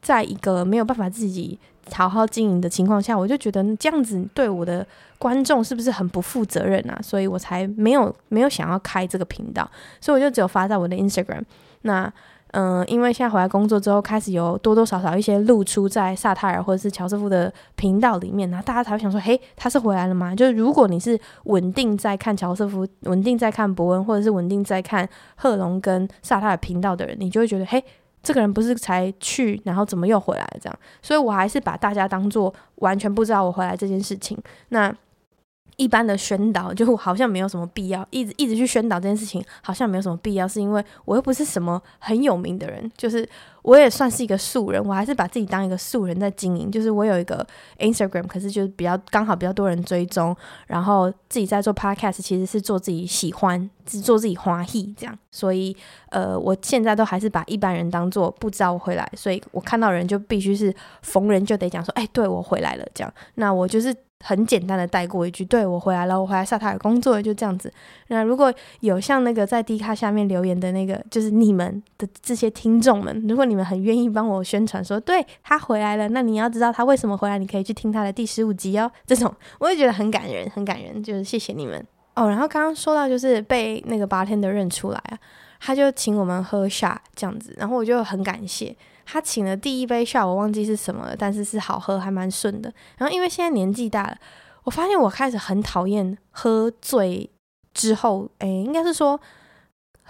在一个没有办法自己好好经营的情况下，我就觉得这样子对我的观众是不是很不负责任啊？所以我才没有没有想要开这个频道，所以我就只有发在我的 Instagram。那嗯、因为现在回来工作之后，开始有多多少少一些露出在萨泰尔或者是乔瑟夫的频道里面，然后大家才会想说：嘿，他是回来了吗？就是如果你是稳定在看乔瑟夫、稳定在看博恩，或者是稳定在看贺龙跟萨泰尔频道的人，你就会觉得：嘿。这个人不是才去，然后怎么又回来？这样，所以我还是把大家当做完全不知道我回来这件事情。那。一般的宣导就好像没有什么必要，一直一直去宣导这件事情，好像没有什么必要，是因为我又不是什么很有名的人，就是我也算是一个素人，我还是把自己当一个素人在经营。就是我有一个 Instagram，可是就是比较刚好比较多人追踪，然后自己在做 Podcast，其实是做自己喜欢，只做自己欢喜这样。所以呃，我现在都还是把一般人当做不知道我回来，所以我看到人就必须是逢人就得讲说，哎，对我回来了这样。那我就是。很简单的带过一句，对，我回来了，我回来萨塔尔工作，就这样子。那如果有像那个在 D 卡下面留言的那个，就是你们的这些听众们，如果你们很愿意帮我宣传说，对，他回来了，那你要知道他为什么回来，你可以去听他的第十五集哦。这种我也觉得很感人，很感人，就是谢谢你们哦。然后刚刚说到就是被那个八天的认出来啊，他就请我们喝下这样子，然后我就很感谢。他请的第一杯 shot 我忘记是什么了，但是是好喝，还蛮顺的。然后因为现在年纪大了，我发现我开始很讨厌喝醉之后，诶，应该是说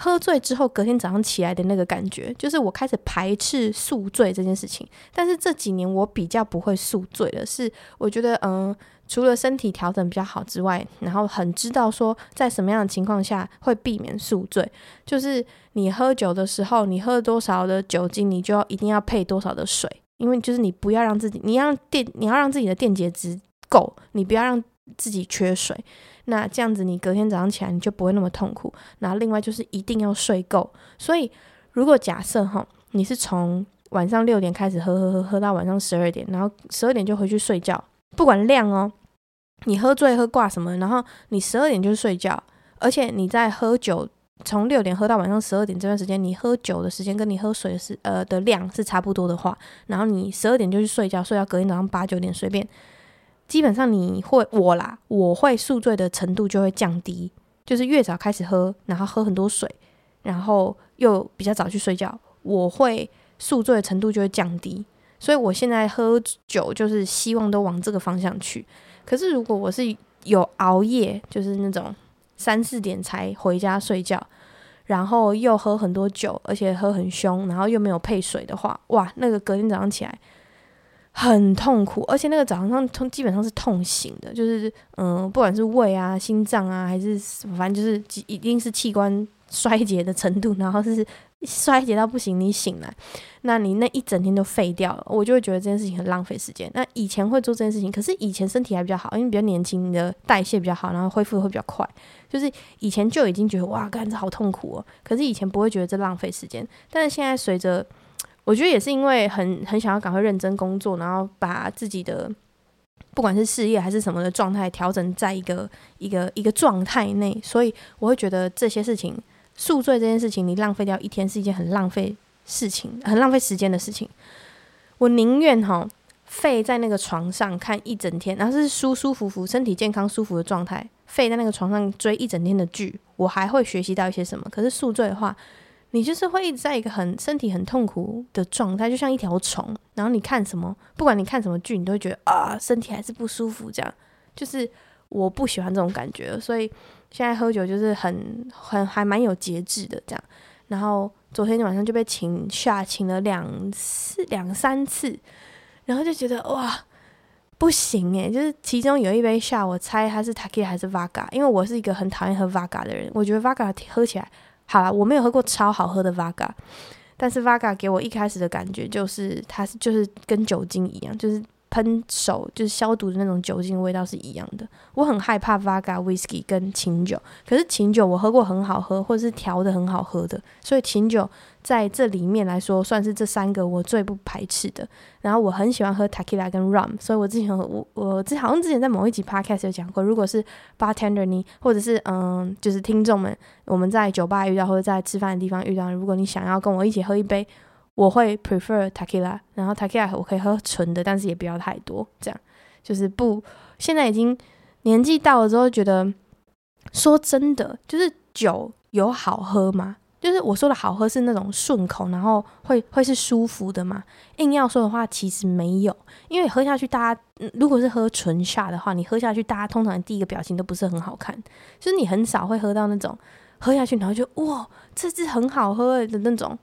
喝醉之后隔天早上起来的那个感觉，就是我开始排斥宿醉这件事情。但是这几年我比较不会宿醉了，是我觉得嗯。除了身体调整比较好之外，然后很知道说在什么样的情况下会避免宿醉，就是你喝酒的时候，你喝多少的酒精，你就要一定要配多少的水，因为就是你不要让自己，你要让电，你要让自己的电解质够，你不要让自己缺水，那这样子你隔天早上起来你就不会那么痛苦。然后另外就是一定要睡够，所以如果假设哈，你是从晚上六点开始喝喝喝喝到晚上十二点，然后十二点就回去睡觉，不管量哦。你喝醉喝挂什么，然后你十二点就睡觉，而且你在喝酒，从六点喝到晚上十二点这段时间，你喝酒的时间跟你喝水的时呃的量是差不多的话，然后你十二点就去睡觉，睡到隔天早上八九点随便，基本上你会我啦，我会宿醉的程度就会降低，就是越早开始喝，然后喝很多水，然后又比较早去睡觉，我会宿醉的程度就会降低，所以我现在喝酒就是希望都往这个方向去。可是，如果我是有熬夜，就是那种三四点才回家睡觉，然后又喝很多酒，而且喝很凶，然后又没有配水的话，哇，那个隔天早上起来很痛苦，而且那个早上痛基本上是痛醒的，就是嗯，不管是胃啊、心脏啊，还是反正就是一定是器官衰竭的程度，然后是。衰竭到不行，你醒来，那你那一整天都废掉了，我就会觉得这件事情很浪费时间。那以前会做这件事情，可是以前身体还比较好，因为比较年轻，你的代谢比较好，然后恢复会比较快。就是以前就已经觉得哇，干这好痛苦哦。可是以前不会觉得这浪费时间，但是现在随着，我觉得也是因为很很想要赶快认真工作，然后把自己的不管是事业还是什么的状态调整在一个一个一个状态内，所以我会觉得这些事情。宿醉这件事情，你浪费掉一天是一件很浪费事情、很浪费时间的事情。我宁愿哈废在那个床上看一整天，然后是舒舒服服、身体健康、舒服的状态，废在那个床上追一整天的剧，我还会学习到一些什么。可是宿醉的话，你就是会一直在一个很身体很痛苦的状态，就像一条虫。然后你看什么，不管你看什么剧，你都会觉得啊，身体还是不舒服。这样就是我不喜欢这种感觉，所以。现在喝酒就是很很还蛮有节制的这样，然后昨天晚上就被请下请了两次两三次，然后就觉得哇不行诶，就是其中有一杯下，我猜它是 Taki 还是 Vaga，因为我是一个很讨厌喝 Vaga 的人，我觉得 Vaga 喝起来好啦，我没有喝过超好喝的 Vaga，但是 Vaga 给我一开始的感觉就是它是就是跟酒精一样，就是。喷手就是消毒的那种酒精味道是一样的。我很害怕 Vodka Whisky 跟琴酒，可是琴酒我喝过很好喝，或者是调的很好喝的，所以琴酒在这里面来说算是这三个我最不排斥的。然后我很喜欢喝 Tequila 跟 Rum，所以我之前我我之好像之前在某一集 Podcast 有讲过，如果是 Bartender 你或者是嗯就是听众们，我们在酒吧遇到或者在吃饭的地方遇到，如果你想要跟我一起喝一杯。我会 prefer tequila，然后 tequila 我可以喝纯的，但是也不要太多，这样就是不。现在已经年纪到了之后，觉得说真的，就是酒有好喝吗？就是我说的好喝是那种顺口，然后会会是舒服的吗？硬要说的话，其实没有，因为喝下去，大家如果是喝纯 shot 的话，你喝下去，大家通常第一个表情都不是很好看，就是你很少会喝到那种喝下去然后就哇，这支很好喝的那种，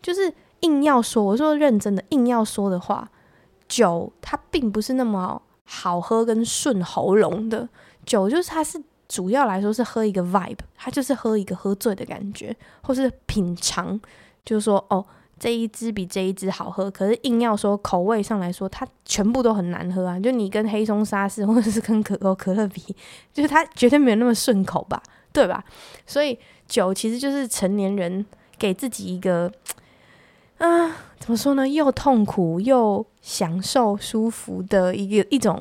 就是。硬要说，我说认真的，硬要说的话，酒它并不是那么好喝跟顺喉咙的。酒就是它是主要来说是喝一个 vibe，它就是喝一个喝醉的感觉，或是品尝，就是说哦，这一支比这一支好喝。可是硬要说口味上来说，它全部都很难喝啊！就你跟黑松沙士或者是跟可口可乐比，就是它绝对没有那么顺口吧，对吧？所以酒其实就是成年人给自己一个。啊，怎么说呢？又痛苦又享受舒服的一个一种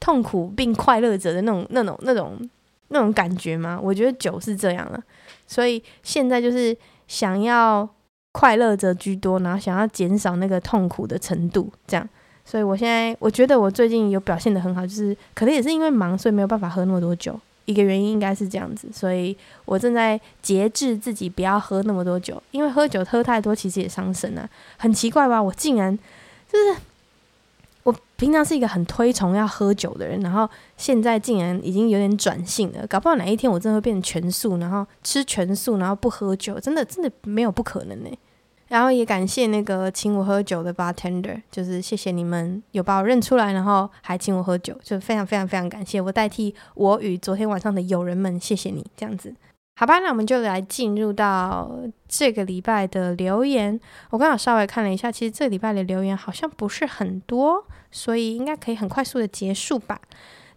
痛苦并快乐着的那种那种那种那种感觉吗？我觉得酒是这样了，所以现在就是想要快乐着居多，然后想要减少那个痛苦的程度，这样。所以我现在我觉得我最近有表现的很好，就是可能也是因为忙，所以没有办法喝那么多酒。一个原因应该是这样子，所以我正在节制自己，不要喝那么多酒，因为喝酒喝太多其实也伤身啊，很奇怪吧？我竟然就是我平常是一个很推崇要喝酒的人，然后现在竟然已经有点转性了，搞不好哪一天我真的会变成全素，然后吃全素，然后不喝酒，真的真的没有不可能呢。然后也感谢那个请我喝酒的 bartender，就是谢谢你们有把我认出来，然后还请我喝酒，就非常非常非常感谢。我代替我与昨天晚上的友人们，谢谢你这样子。好吧，那我们就来进入到这个礼拜的留言。我刚好稍微看了一下，其实这个礼拜的留言好像不是很多，所以应该可以很快速的结束吧。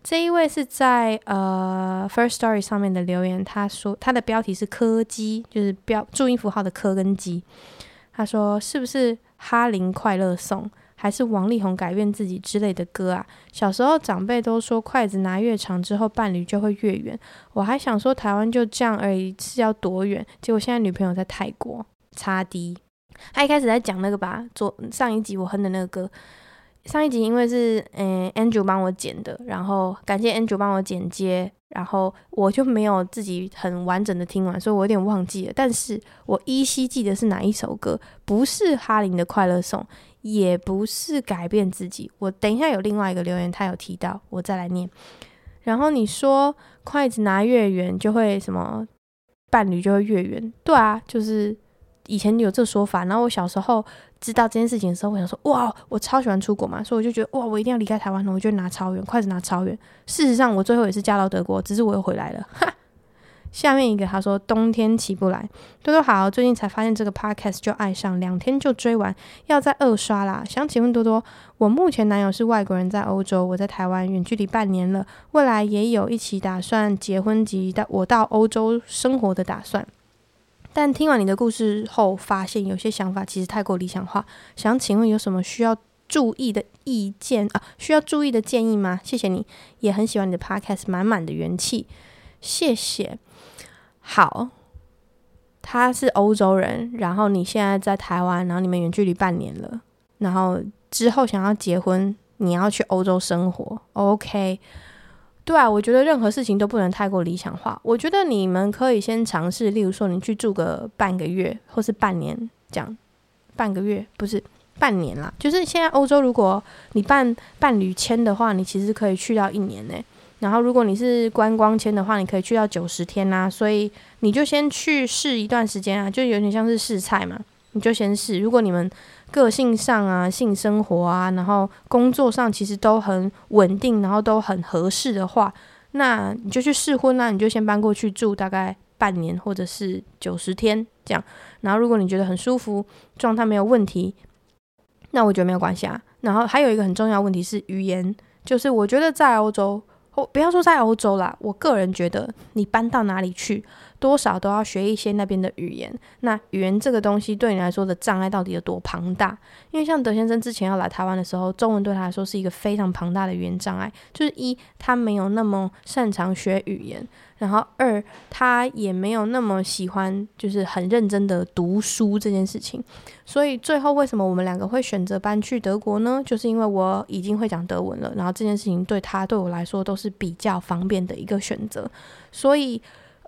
这一位是在呃 first story 上面的留言，他说他的标题是“柯基”，就是标注音符号的“柯”跟“基”。他说：“是不是哈林快乐颂，还是王力宏改变自己之类的歌啊？小时候长辈都说，筷子拿越长之后，伴侣就会越远。我还想说，台湾就这样而已，是要多远？结果现在女朋友在泰国，差低。他一开始在讲那个吧，昨上一集我哼的那个歌。”上一集因为是嗯 Andrew 帮我剪的，然后感谢 Andrew 帮我剪接，然后我就没有自己很完整的听完，所以我有点忘记了。但是我依稀记得是哪一首歌，不是哈林的快乐颂，也不是改变自己。我等一下有另外一个留言，他有提到，我再来念。然后你说筷子拿越远就会什么，伴侣就会越远，对啊，就是。以前有这说法，然后我小时候知道这件事情的时候，我想说，哇，我超喜欢出国嘛，所以我就觉得，哇，我一定要离开台湾了，我就拿超远，筷子拿超远。事实上，我最后也是嫁到德国，只是我又回来了。哈，下面一个他说，冬天起不来，多多好，最近才发现这个 podcast 就爱上，两天就追完，要再二刷啦。想请问多多，我目前男友是外国人，在欧洲，我在台湾，远距离半年了，未来也有一起打算结婚及到我到欧洲生活的打算。但听完你的故事后，发现有些想法其实太过理想化。想请问有什么需要注意的意见啊？需要注意的建议吗？谢谢你，也很喜欢你的 podcast，满满的元气。谢谢。好，他是欧洲人，然后你现在在台湾，然后你们远距离半年了，然后之后想要结婚，你要去欧洲生活，OK。对啊，我觉得任何事情都不能太过理想化。我觉得你们可以先尝试，例如说你去住个半个月或是半年这样，半个月不是半年啦。就是现在欧洲，如果你办伴侣签的话，你其实可以去到一年呢。然后如果你是观光签的话，你可以去到九十天啦。所以你就先去试一段时间啊，就有点像是试菜嘛，你就先试。如果你们个性上啊，性生活啊，然后工作上其实都很稳定，然后都很合适的话，那你就去试婚啊，你就先搬过去住大概半年或者是九十天这样。然后如果你觉得很舒服，状态没有问题，那我觉得没有关系啊。然后还有一个很重要问题是语言，就是我觉得在欧洲，或不要说在欧洲啦，我个人觉得你搬到哪里去，多少都要学一些那边的语言。那语言这个东西对你来说的障碍到底有多庞大？因为像德先生之前要来台湾的时候，中文对他来说是一个非常庞大的语言障碍。就是一，他没有那么擅长学语言。然后二，他也没有那么喜欢，就是很认真的读书这件事情。所以最后为什么我们两个会选择搬去德国呢？就是因为我已经会讲德文了，然后这件事情对他对我来说都是比较方便的一个选择。所以，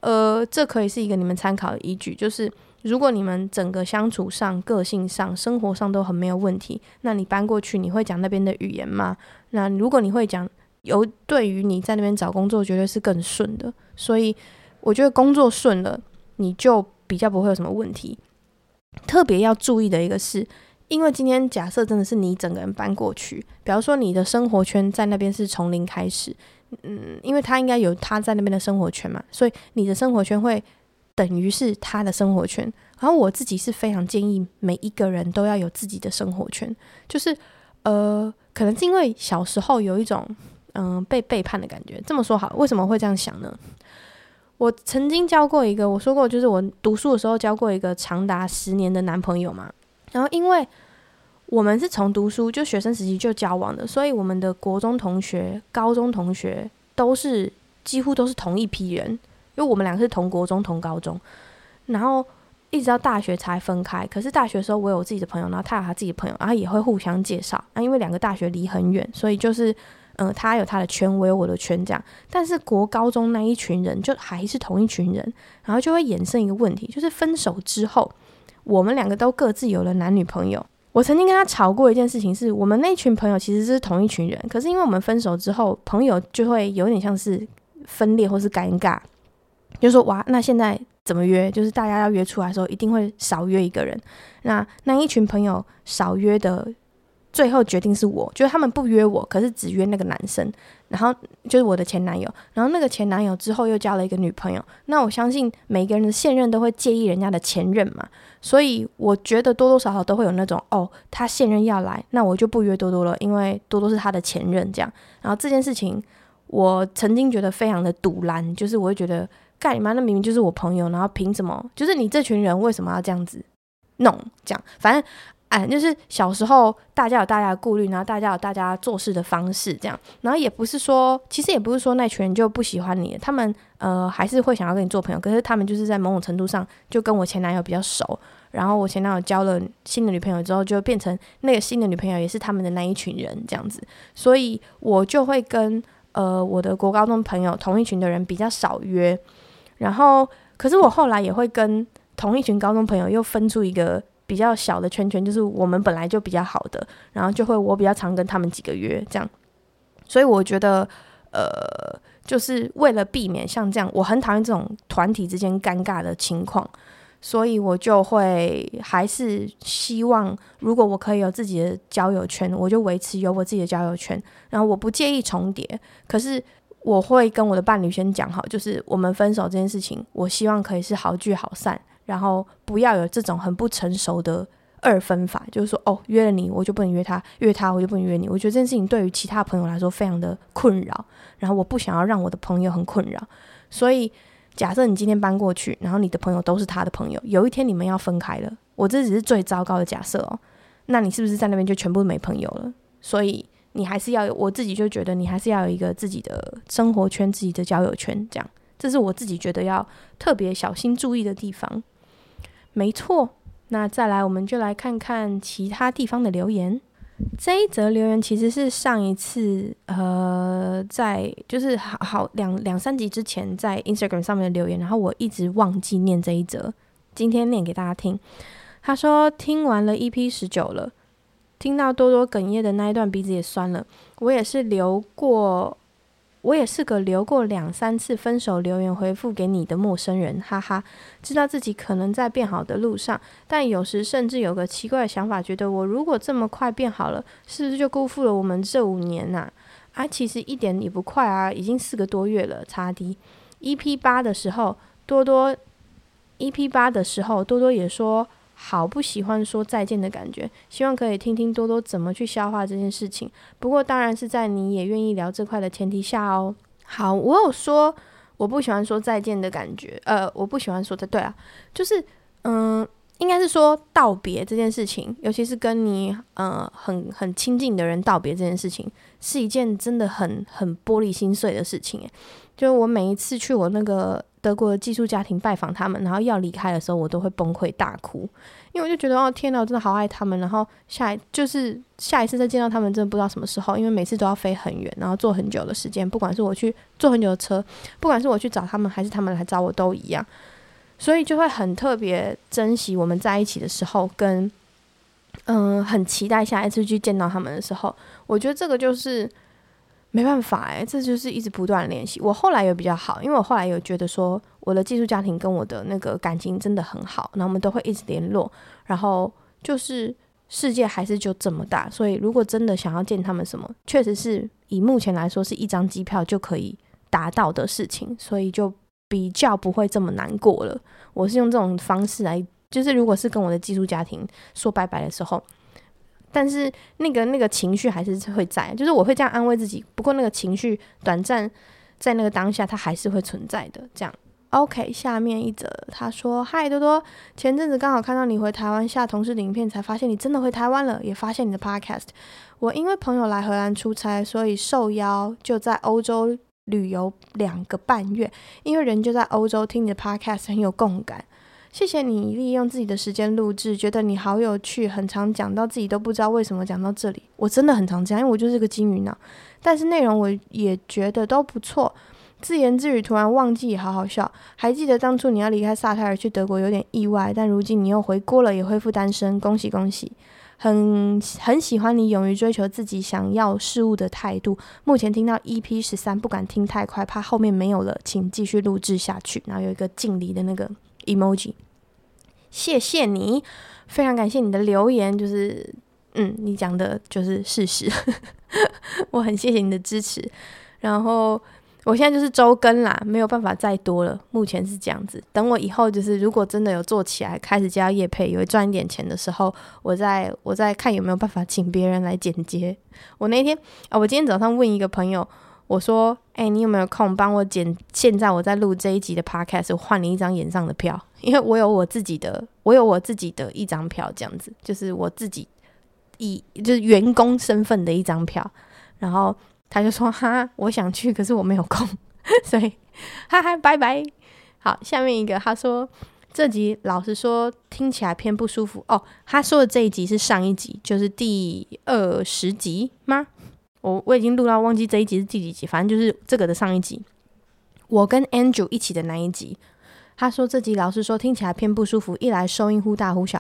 呃，这可以是一个你们参考的依据。就是如果你们整个相处上、个性上、生活上都很没有问题，那你搬过去，你会讲那边的语言吗？那如果你会讲，有对于你在那边找工作绝对是更顺的，所以我觉得工作顺了，你就比较不会有什么问题。特别要注意的一个是，因为今天假设真的是你整个人搬过去，比方说你的生活圈在那边是从零开始，嗯，因为他应该有他在那边的生活圈嘛，所以你的生活圈会等于是他的生活圈。然后我自己是非常建议每一个人都要有自己的生活圈，就是呃，可能是因为小时候有一种。嗯，被背叛的感觉。这么说好，为什么会这样想呢？我曾经交过一个，我说过，就是我读书的时候交过一个长达十年的男朋友嘛。然后，因为我们是从读书就学生时期就交往的，所以我们的国中同学、高中同学都是几乎都是同一批人，因为我们两个是同国中、同高中，然后一直到大学才分开。可是大学的时候，我有自己的朋友，然后他有他自己的朋友，然后也会互相介绍。啊，因为两个大学离很远，所以就是。嗯、他有他的圈，我有我的圈，这样。但是国高中那一群人就还是同一群人，然后就会衍生一个问题，就是分手之后，我们两个都各自有了男女朋友。我曾经跟他吵过一件事情是，我们那群朋友其实是同一群人，可是因为我们分手之后，朋友就会有点像是分裂或是尴尬，就说哇，那现在怎么约？就是大家要约出来的时候，一定会少约一个人。那那一群朋友少约的。最后决定是我，就是他们不约我，可是只约那个男生，然后就是我的前男友，然后那个前男友之后又交了一个女朋友。那我相信每个人的现任都会介意人家的前任嘛，所以我觉得多多少少都会有那种哦，他现任要来，那我就不约多多了，因为多多是他的前任这样。然后这件事情我曾经觉得非常的堵拦，就是我会觉得干你妈，那明明就是我朋友，然后凭什么？就是你这群人为什么要这样子弄？这样反正。哎，就是小时候大家有大家的顾虑，然后大家有大家做事的方式，这样，然后也不是说，其实也不是说那群人就不喜欢你，他们呃还是会想要跟你做朋友，可是他们就是在某种程度上就跟我前男友比较熟，然后我前男友交了新的女朋友之后，就变成那个新的女朋友也是他们的那一群人这样子，所以我就会跟呃我的国高中朋友同一群的人比较少约，然后可是我后来也会跟同一群高中朋友又分出一个。比较小的圈圈，就是我们本来就比较好的，然后就会我比较常跟他们几个约这样，所以我觉得，呃，就是为了避免像这样，我很讨厌这种团体之间尴尬的情况，所以我就会还是希望，如果我可以有自己的交友圈，我就维持有我自己的交友圈，然后我不介意重叠，可是我会跟我的伴侣先讲好，就是我们分手这件事情，我希望可以是好聚好散。然后不要有这种很不成熟的二分法，就是说哦，约了你我就不能约他，约他我就不能约你。我觉得这件事情对于其他朋友来说非常的困扰，然后我不想要让我的朋友很困扰。所以假设你今天搬过去，然后你的朋友都是他的朋友，有一天你们要分开了，我这只是最糟糕的假设哦。那你是不是在那边就全部没朋友了？所以你还是要有，我自己就觉得你还是要有一个自己的生活圈、自己的交友圈，这样，这是我自己觉得要特别小心注意的地方。没错，那再来，我们就来看看其他地方的留言。这一则留言其实是上一次，呃，在就是好好两两三集之前在 Instagram 上面的留言，然后我一直忘记念这一则，今天念给大家听。他说听完了 EP 十九了，听到多多哽咽的那一段，鼻子也酸了。我也是留过。我也是个留过两三次分手留言回复给你的陌生人，哈哈。知道自己可能在变好的路上，但有时甚至有个奇怪的想法，觉得我如果这么快变好了，是不是就辜负了我们这五年呐？啊，其实一点也不快啊，已经四个多月了，差低。EP 八的时候，多多 EP 八的时候，多多也说好不喜欢说再见的感觉，希望可以听听多多怎么去消化这件事情。不过当然是在你也愿意聊这块的前提下哦。好，我有说我不喜欢说再见的感觉，呃，我不喜欢说的，对啊，就是嗯。应该是说道别这件事情，尤其是跟你呃很很亲近的人道别这件事情，是一件真的很很玻璃心碎的事情，就我每一次去我那个德国的寄宿家庭拜访他们，然后要离开的时候，我都会崩溃大哭，因为我就觉得哦天哪，我真的好爱他们。然后下一就是下一次再见到他们，真的不知道什么时候，因为每次都要飞很远，然后坐很久的时间，不管是我去坐很久的车，不管是我去找他们，还是他们来找我，都一样。所以就会很特别珍惜我们在一起的时候，跟嗯、很期待下一次去见到他们的时候。我觉得这个就是没办法诶，这就是一直不断练习。我后来有比较好，因为我后来有觉得说，我的寄宿家庭跟我的那个感情真的很好，然后我们都会一直联络。然后就是世界还是就这么大，所以如果真的想要见他们什么，确实是以目前来说是一张机票就可以达到的事情，所以就。比较不会这么难过了。我是用这种方式来，就是如果是跟我的寄宿家庭说拜拜的时候，但是那个那个情绪还是会在，就是我会这样安慰自己。不过那个情绪短暂在那个当下，它还是会存在的。这样，OK。下面一则，他说：“嗨，多多，前阵子刚好看到你回台湾下同事的影片，才发现你真的回台湾了，也发现你的 Podcast。我因为朋友来荷兰出差，所以受邀就在欧洲。”旅游两个半月，因为人就在欧洲，听你的 podcast 很有共感。谢谢你利用自己的时间录制，觉得你好有趣，很常讲到自己都不知道为什么讲到这里。我真的很常这样，因为我就是个金鱼脑。但是内容我也觉得都不错，自言自语突然忘记也好好笑。还记得当初你要离开萨泰尔去德国有点意外，但如今你又回国了，也恢复单身，恭喜恭喜！很 很喜欢你勇于追求自己想要事物的态度。目前听到 EP 十三，不敢听太快，怕后面没有了，请继续录制下去。然后有一个敬礼的那个 emoji，谢谢你，非常感谢你的留言，就是嗯，你讲的就是事实，我很谢谢你的支持，然后。我现在就是周更啦，没有办法再多了。目前是这样子，等我以后就是如果真的有做起来，开始加夜配，有赚一点钱的时候，我再我再看有没有办法请别人来剪接。我那天啊，我今天早上问一个朋友，我说：“哎、你有没有空帮我剪？现在我在录这一集的 podcast，我换你一张演唱的票，因为我有我自己的，我有我自己的一张票，这样子就是我自己以就是员工身份的一张票，然后。”他就说：“哈，我想去，可是我没有空，所以哈哈，拜拜。”好，下面一个，他说：“这集老实说听起来偏不舒服哦。”他说的这一集是上一集，就是第二十集吗？我我已经录到忘记这一集是第几集，反正就是这个的上一集，我跟 Andrew 一起的那一集。他说这集老实说听起来偏不舒服，一来收音忽大忽小。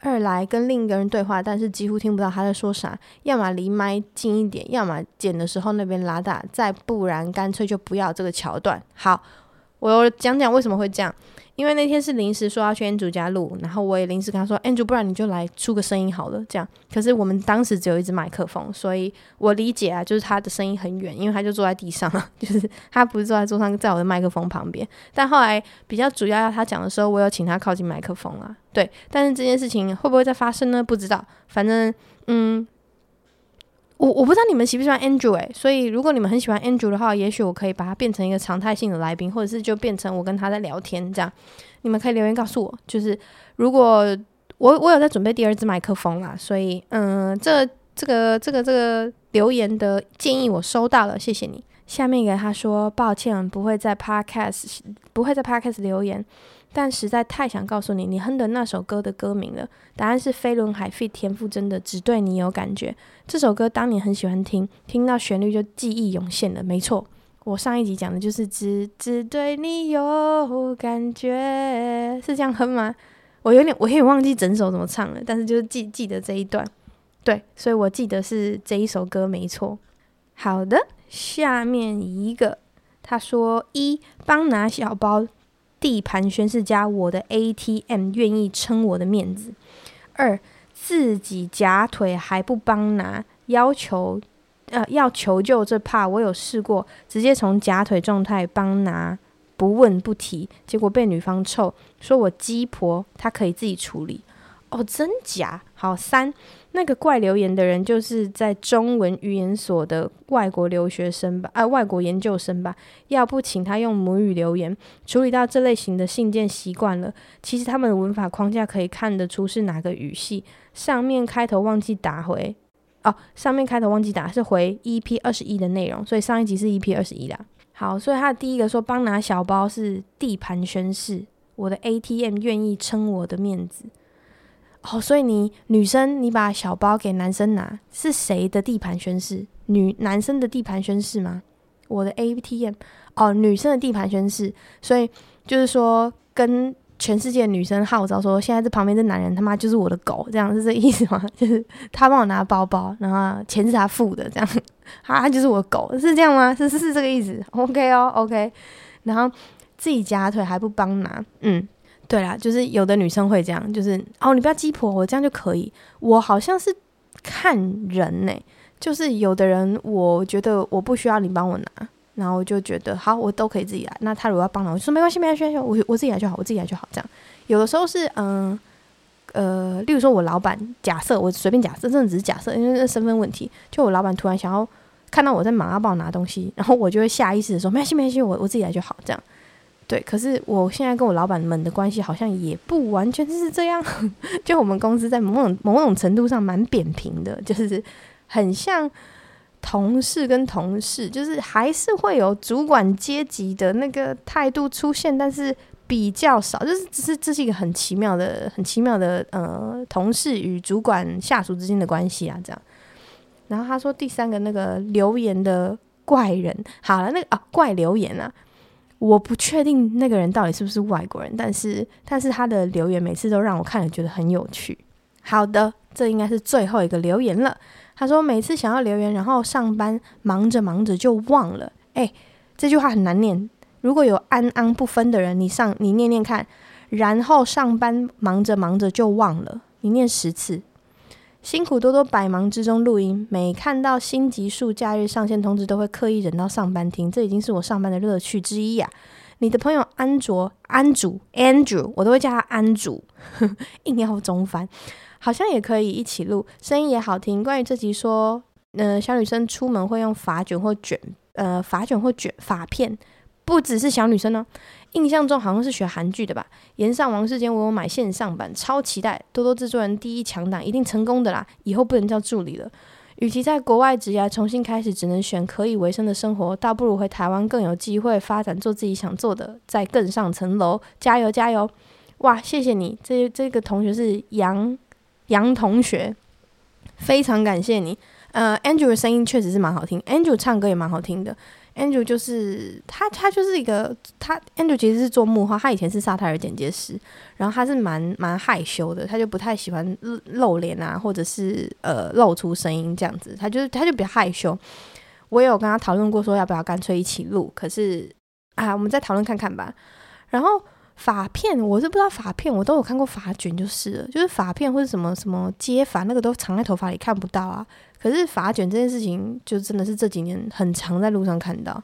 二来跟另一个人对话，但是几乎听不到他在说啥，要么离麦近一点，要么剪的时候那边拉大，再不然干脆就不要这个桥段。好，我讲讲为什么会这样。因为那天是临时说要去 n 组家录，然后我也临时跟他说 n 组不然你就来出个声音好了，这样。可是我们当时只有一支麦克风，所以我理解啊，就是他的声音很远，因为他就坐在地上，就是他不是坐在桌上，在我的麦克风旁边。但后来比较主要要他讲的时候，我有请他靠近麦克风啊，对。但是这件事情会不会再发生呢？不知道，反正嗯。我我不知道你们喜不喜欢 Andrew 欸，所以如果你们很喜欢 Andrew 的话，也许我可以把它变成一个常态性的来宾，或者是就变成我跟他在聊天这样。你们可以留言告诉我，就是如果我我有在准备第二支麦克风啦，所以嗯，这这个这个这个留言的建议我收到了，谢谢你。下面给他说抱歉，不会在 Podcast 不会在 Podcast 留言。但实在太想告诉你，你哼的那首歌的歌名了。答案是飞轮海 f 田馥甄的《只对你有感觉》。这首歌当年很喜欢听，听到旋律就记忆涌现了。没错，我上一集讲的就是只只对你有感觉，是这样哼吗？我有点，我有点忘记整首怎么唱了，但是就是记记得这一段。对，所以我记得是这一首歌没错。好的，下面一个，他说一帮拿小包。地盘宣示加我的 ATM 愿意撑我的面子。二自己假腿还不帮拿，要求呃要求救这怕我有试过，直接从假腿状态帮拿不问不提，结果被女方臭，说我鸡婆，她可以自己处理。哦，真假？好，三，那个怪留言的人就是在中文语言所的外国留学生吧？啊，外国研究生吧？要不请他用母语留言处理到这类型的信件习惯了。其实他们的文法框架可以看得出是哪个语系。上面开头忘记打回哦，上面开头忘记打是回 EP 二十一的内容，所以上一集是 EP 二十一的。好，所以他的第一个说帮拿小包是地盘宣誓，我的 ATM 愿意撑我的面子。哦，所以你女生你把小包给男生拿，是谁的地盘宣誓？女男生的地盘宣誓吗？我的 ATM 哦，女生的地盘宣誓，所以就是说跟全世界女生号召说，现在这旁边这男人他妈就是我的狗，这样是这意思吗？就是他帮我拿包包，然后钱是他付的，这样 他他就是我的狗，是这样吗？是是是这个意思？OK 哦，OK，然后自己夹腿还不帮拿，嗯。对啦，就是有的女生会这样，就是哦，你不要鸡婆，我这样就可以。我好像是看人呢、就是有的人我觉得我不需要你帮我拿，然后我就觉得好，我都可以自己来。那他如果要帮忙，我就说没关系，没关系，我我自己来就好，我自己来就好。这样有的时候是嗯呃，例如说我老板，假设我随便假设，真的只是假设，因为身份问题，就我老板突然想要看到我在忙，要帮我拿东西，然后我就会下意识的说没关系，没关系，我我自己来就好，这样。对，可是我现在跟我老板们的关系好像也不完全是这样。就我们公司在某种某种程度上蛮扁平的，就是很像同事跟同事，就是还是会有主管阶级的那个态度出现，但是比较少。就是只是这是一个很奇妙的、很奇妙的呃，同事与主管下属之间的关系啊，这样。然后他说第三个那个留言的怪人，好了，那个啊怪留言啊。我不确定那个人到底是不是外国人，但是但是他的留言每次都让我看了觉得很有趣。好的，这应该是最后一个留言了。他说每次想要留言，然后上班忙着忙着就忘了。诶，这句话很难念。如果有安安不分的人，你上你念念看。然后上班忙着忙着就忘了，你念十次。辛苦多多百忙之中录音，每看到新集数假日上线通知，都会刻意忍到上班听，这已经是我上班的乐趣之一呀、啊。你的朋友安卓、安主、Andrew，我都会叫他安主，硬要中翻，好像也可以一起录，声音也好听。关于这集说，呃，小女生出门会用发卷或卷，呃，发卷或卷发片，不只是小女生呢。印象中好像是学韩剧的吧？炎上王世坚，我有买线上版，超期待！多多制作人第一强档，一定成功的啦！以后不能叫助理了。与其在国外职涯重新开始，只能选可以维生的生活，倒不如回台湾更有机会发展，做自己想做的，再更上层楼。加油加油！哇，谢谢你！这这个同学是杨杨同学，非常感谢你。呃，Andrew 的声音确实是蛮好听，Andrew 唱歌也蛮好听的。Andrew 就是他，他就是一个他。Andrew 其实是做幕后，他以前是沙泰尔剪接师，然后他是蛮蛮害羞的，他就不太喜欢露脸啊，或者是呃露出声音这样子，他就是他就比较害羞。我也有跟他讨论过，说要不要干脆一起录，可是啊，我们再讨论看看吧。然后发片，我是不知道发片，我都有看过发卷就是了，就是发片或者什么什么接发，那个都藏在头发里看不到啊。可是发卷这件事情，就真的是这几年很常在路上看到，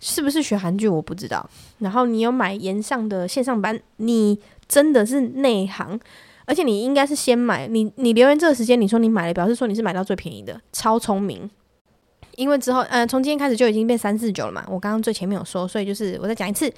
是不是学韩剧我不知道。然后你有买炎上的线上班，你真的是内行，而且你应该是先买。你你留言这个时间，你说你买了，表示说你是买到最便宜的，超聪明。因为之后，呃，从今天开始就已经变三四九了嘛。我刚刚最前面有说，所以就是我再讲一次，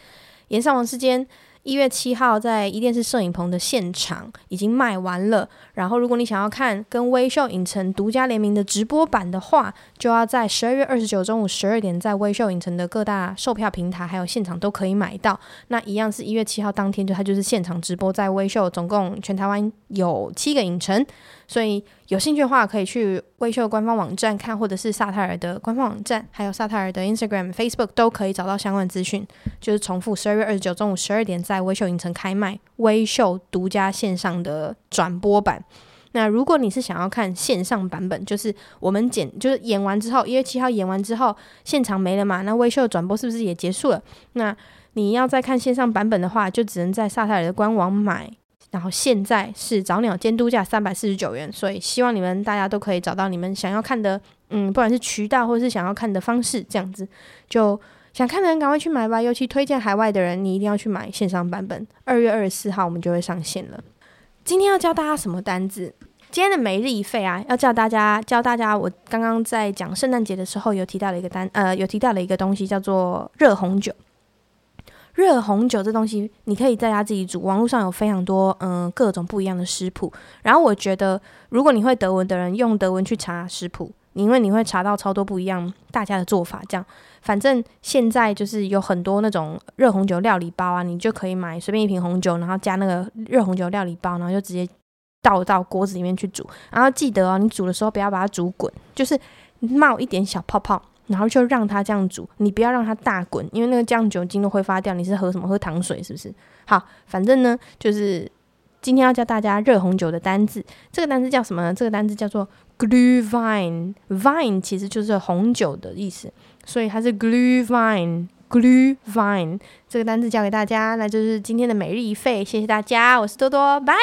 炎上王世坚。一月七号在一电视摄影棚的现场已经卖完了。然后，如果你想要看跟微秀影城独家联名的直播版的话，就要在十二月二十九中午十二点，在微秀影城的各大售票平台还有现场都可以买到。那一样是一月七号当天，就它就是现场直播，在微秀，总共全台湾有七个影城。所以有兴趣的话，可以去微秀官方网站看，或者是萨泰尔的官方网站，还有萨泰尔的 Instagram、Facebook 都可以找到相关资讯。就是重复，十二月二十九中午十二点，在微秀影城开卖，微秀独家线上的转播版。那如果你是想要看线上版本，就是我们剪，就是演完之后，一月七号演完之后，现场没了嘛？那微秀转播是不是也结束了？那你要再看线上版本的话，就只能在萨泰尔的官网买。然后现在是早鸟监督价三百四十九元，所以希望你们大家都可以找到你们想要看的，嗯，不管是渠道或是想要看的方式，这样子就想看的人赶快去买吧，尤其推荐海外的人，你一定要去买线上版本。二月二十四号我们就会上线了。今天要教大家什么单子？今天的每日一废啊，要教大家教大家，我刚刚在讲圣诞节的时候有提到的一个单，呃，有提到的一个东西叫做热红酒。热红酒这东西，你可以在家自己煮。网络上有非常多嗯、各种不一样的食谱。然后我觉得，如果你会德文的人，用德文去查食谱，因为你会查到超多不一样大家的做法。这样，反正现在就是有很多那种热红酒料理包啊，你就可以买随便一瓶红酒，然后加那个热红酒料理包，然后就直接。倒到锅子里面去煮，然后记得哦，你煮的时候不要把它煮滚，就是冒一点小泡泡，然后就让它这样煮，你不要让它大滚，因为那个酱酒精都挥发掉。你是喝什么？喝糖水是不是？好，反正呢，就是今天要教大家热红酒的单字，这个单字叫什么呢？这个单字叫做 gluevine，vine 其实就是红酒的意思，所以它是 gluevine，gluevine 这个单字教给大家，那就是今天的每日一费，谢谢大家，我是多多，拜。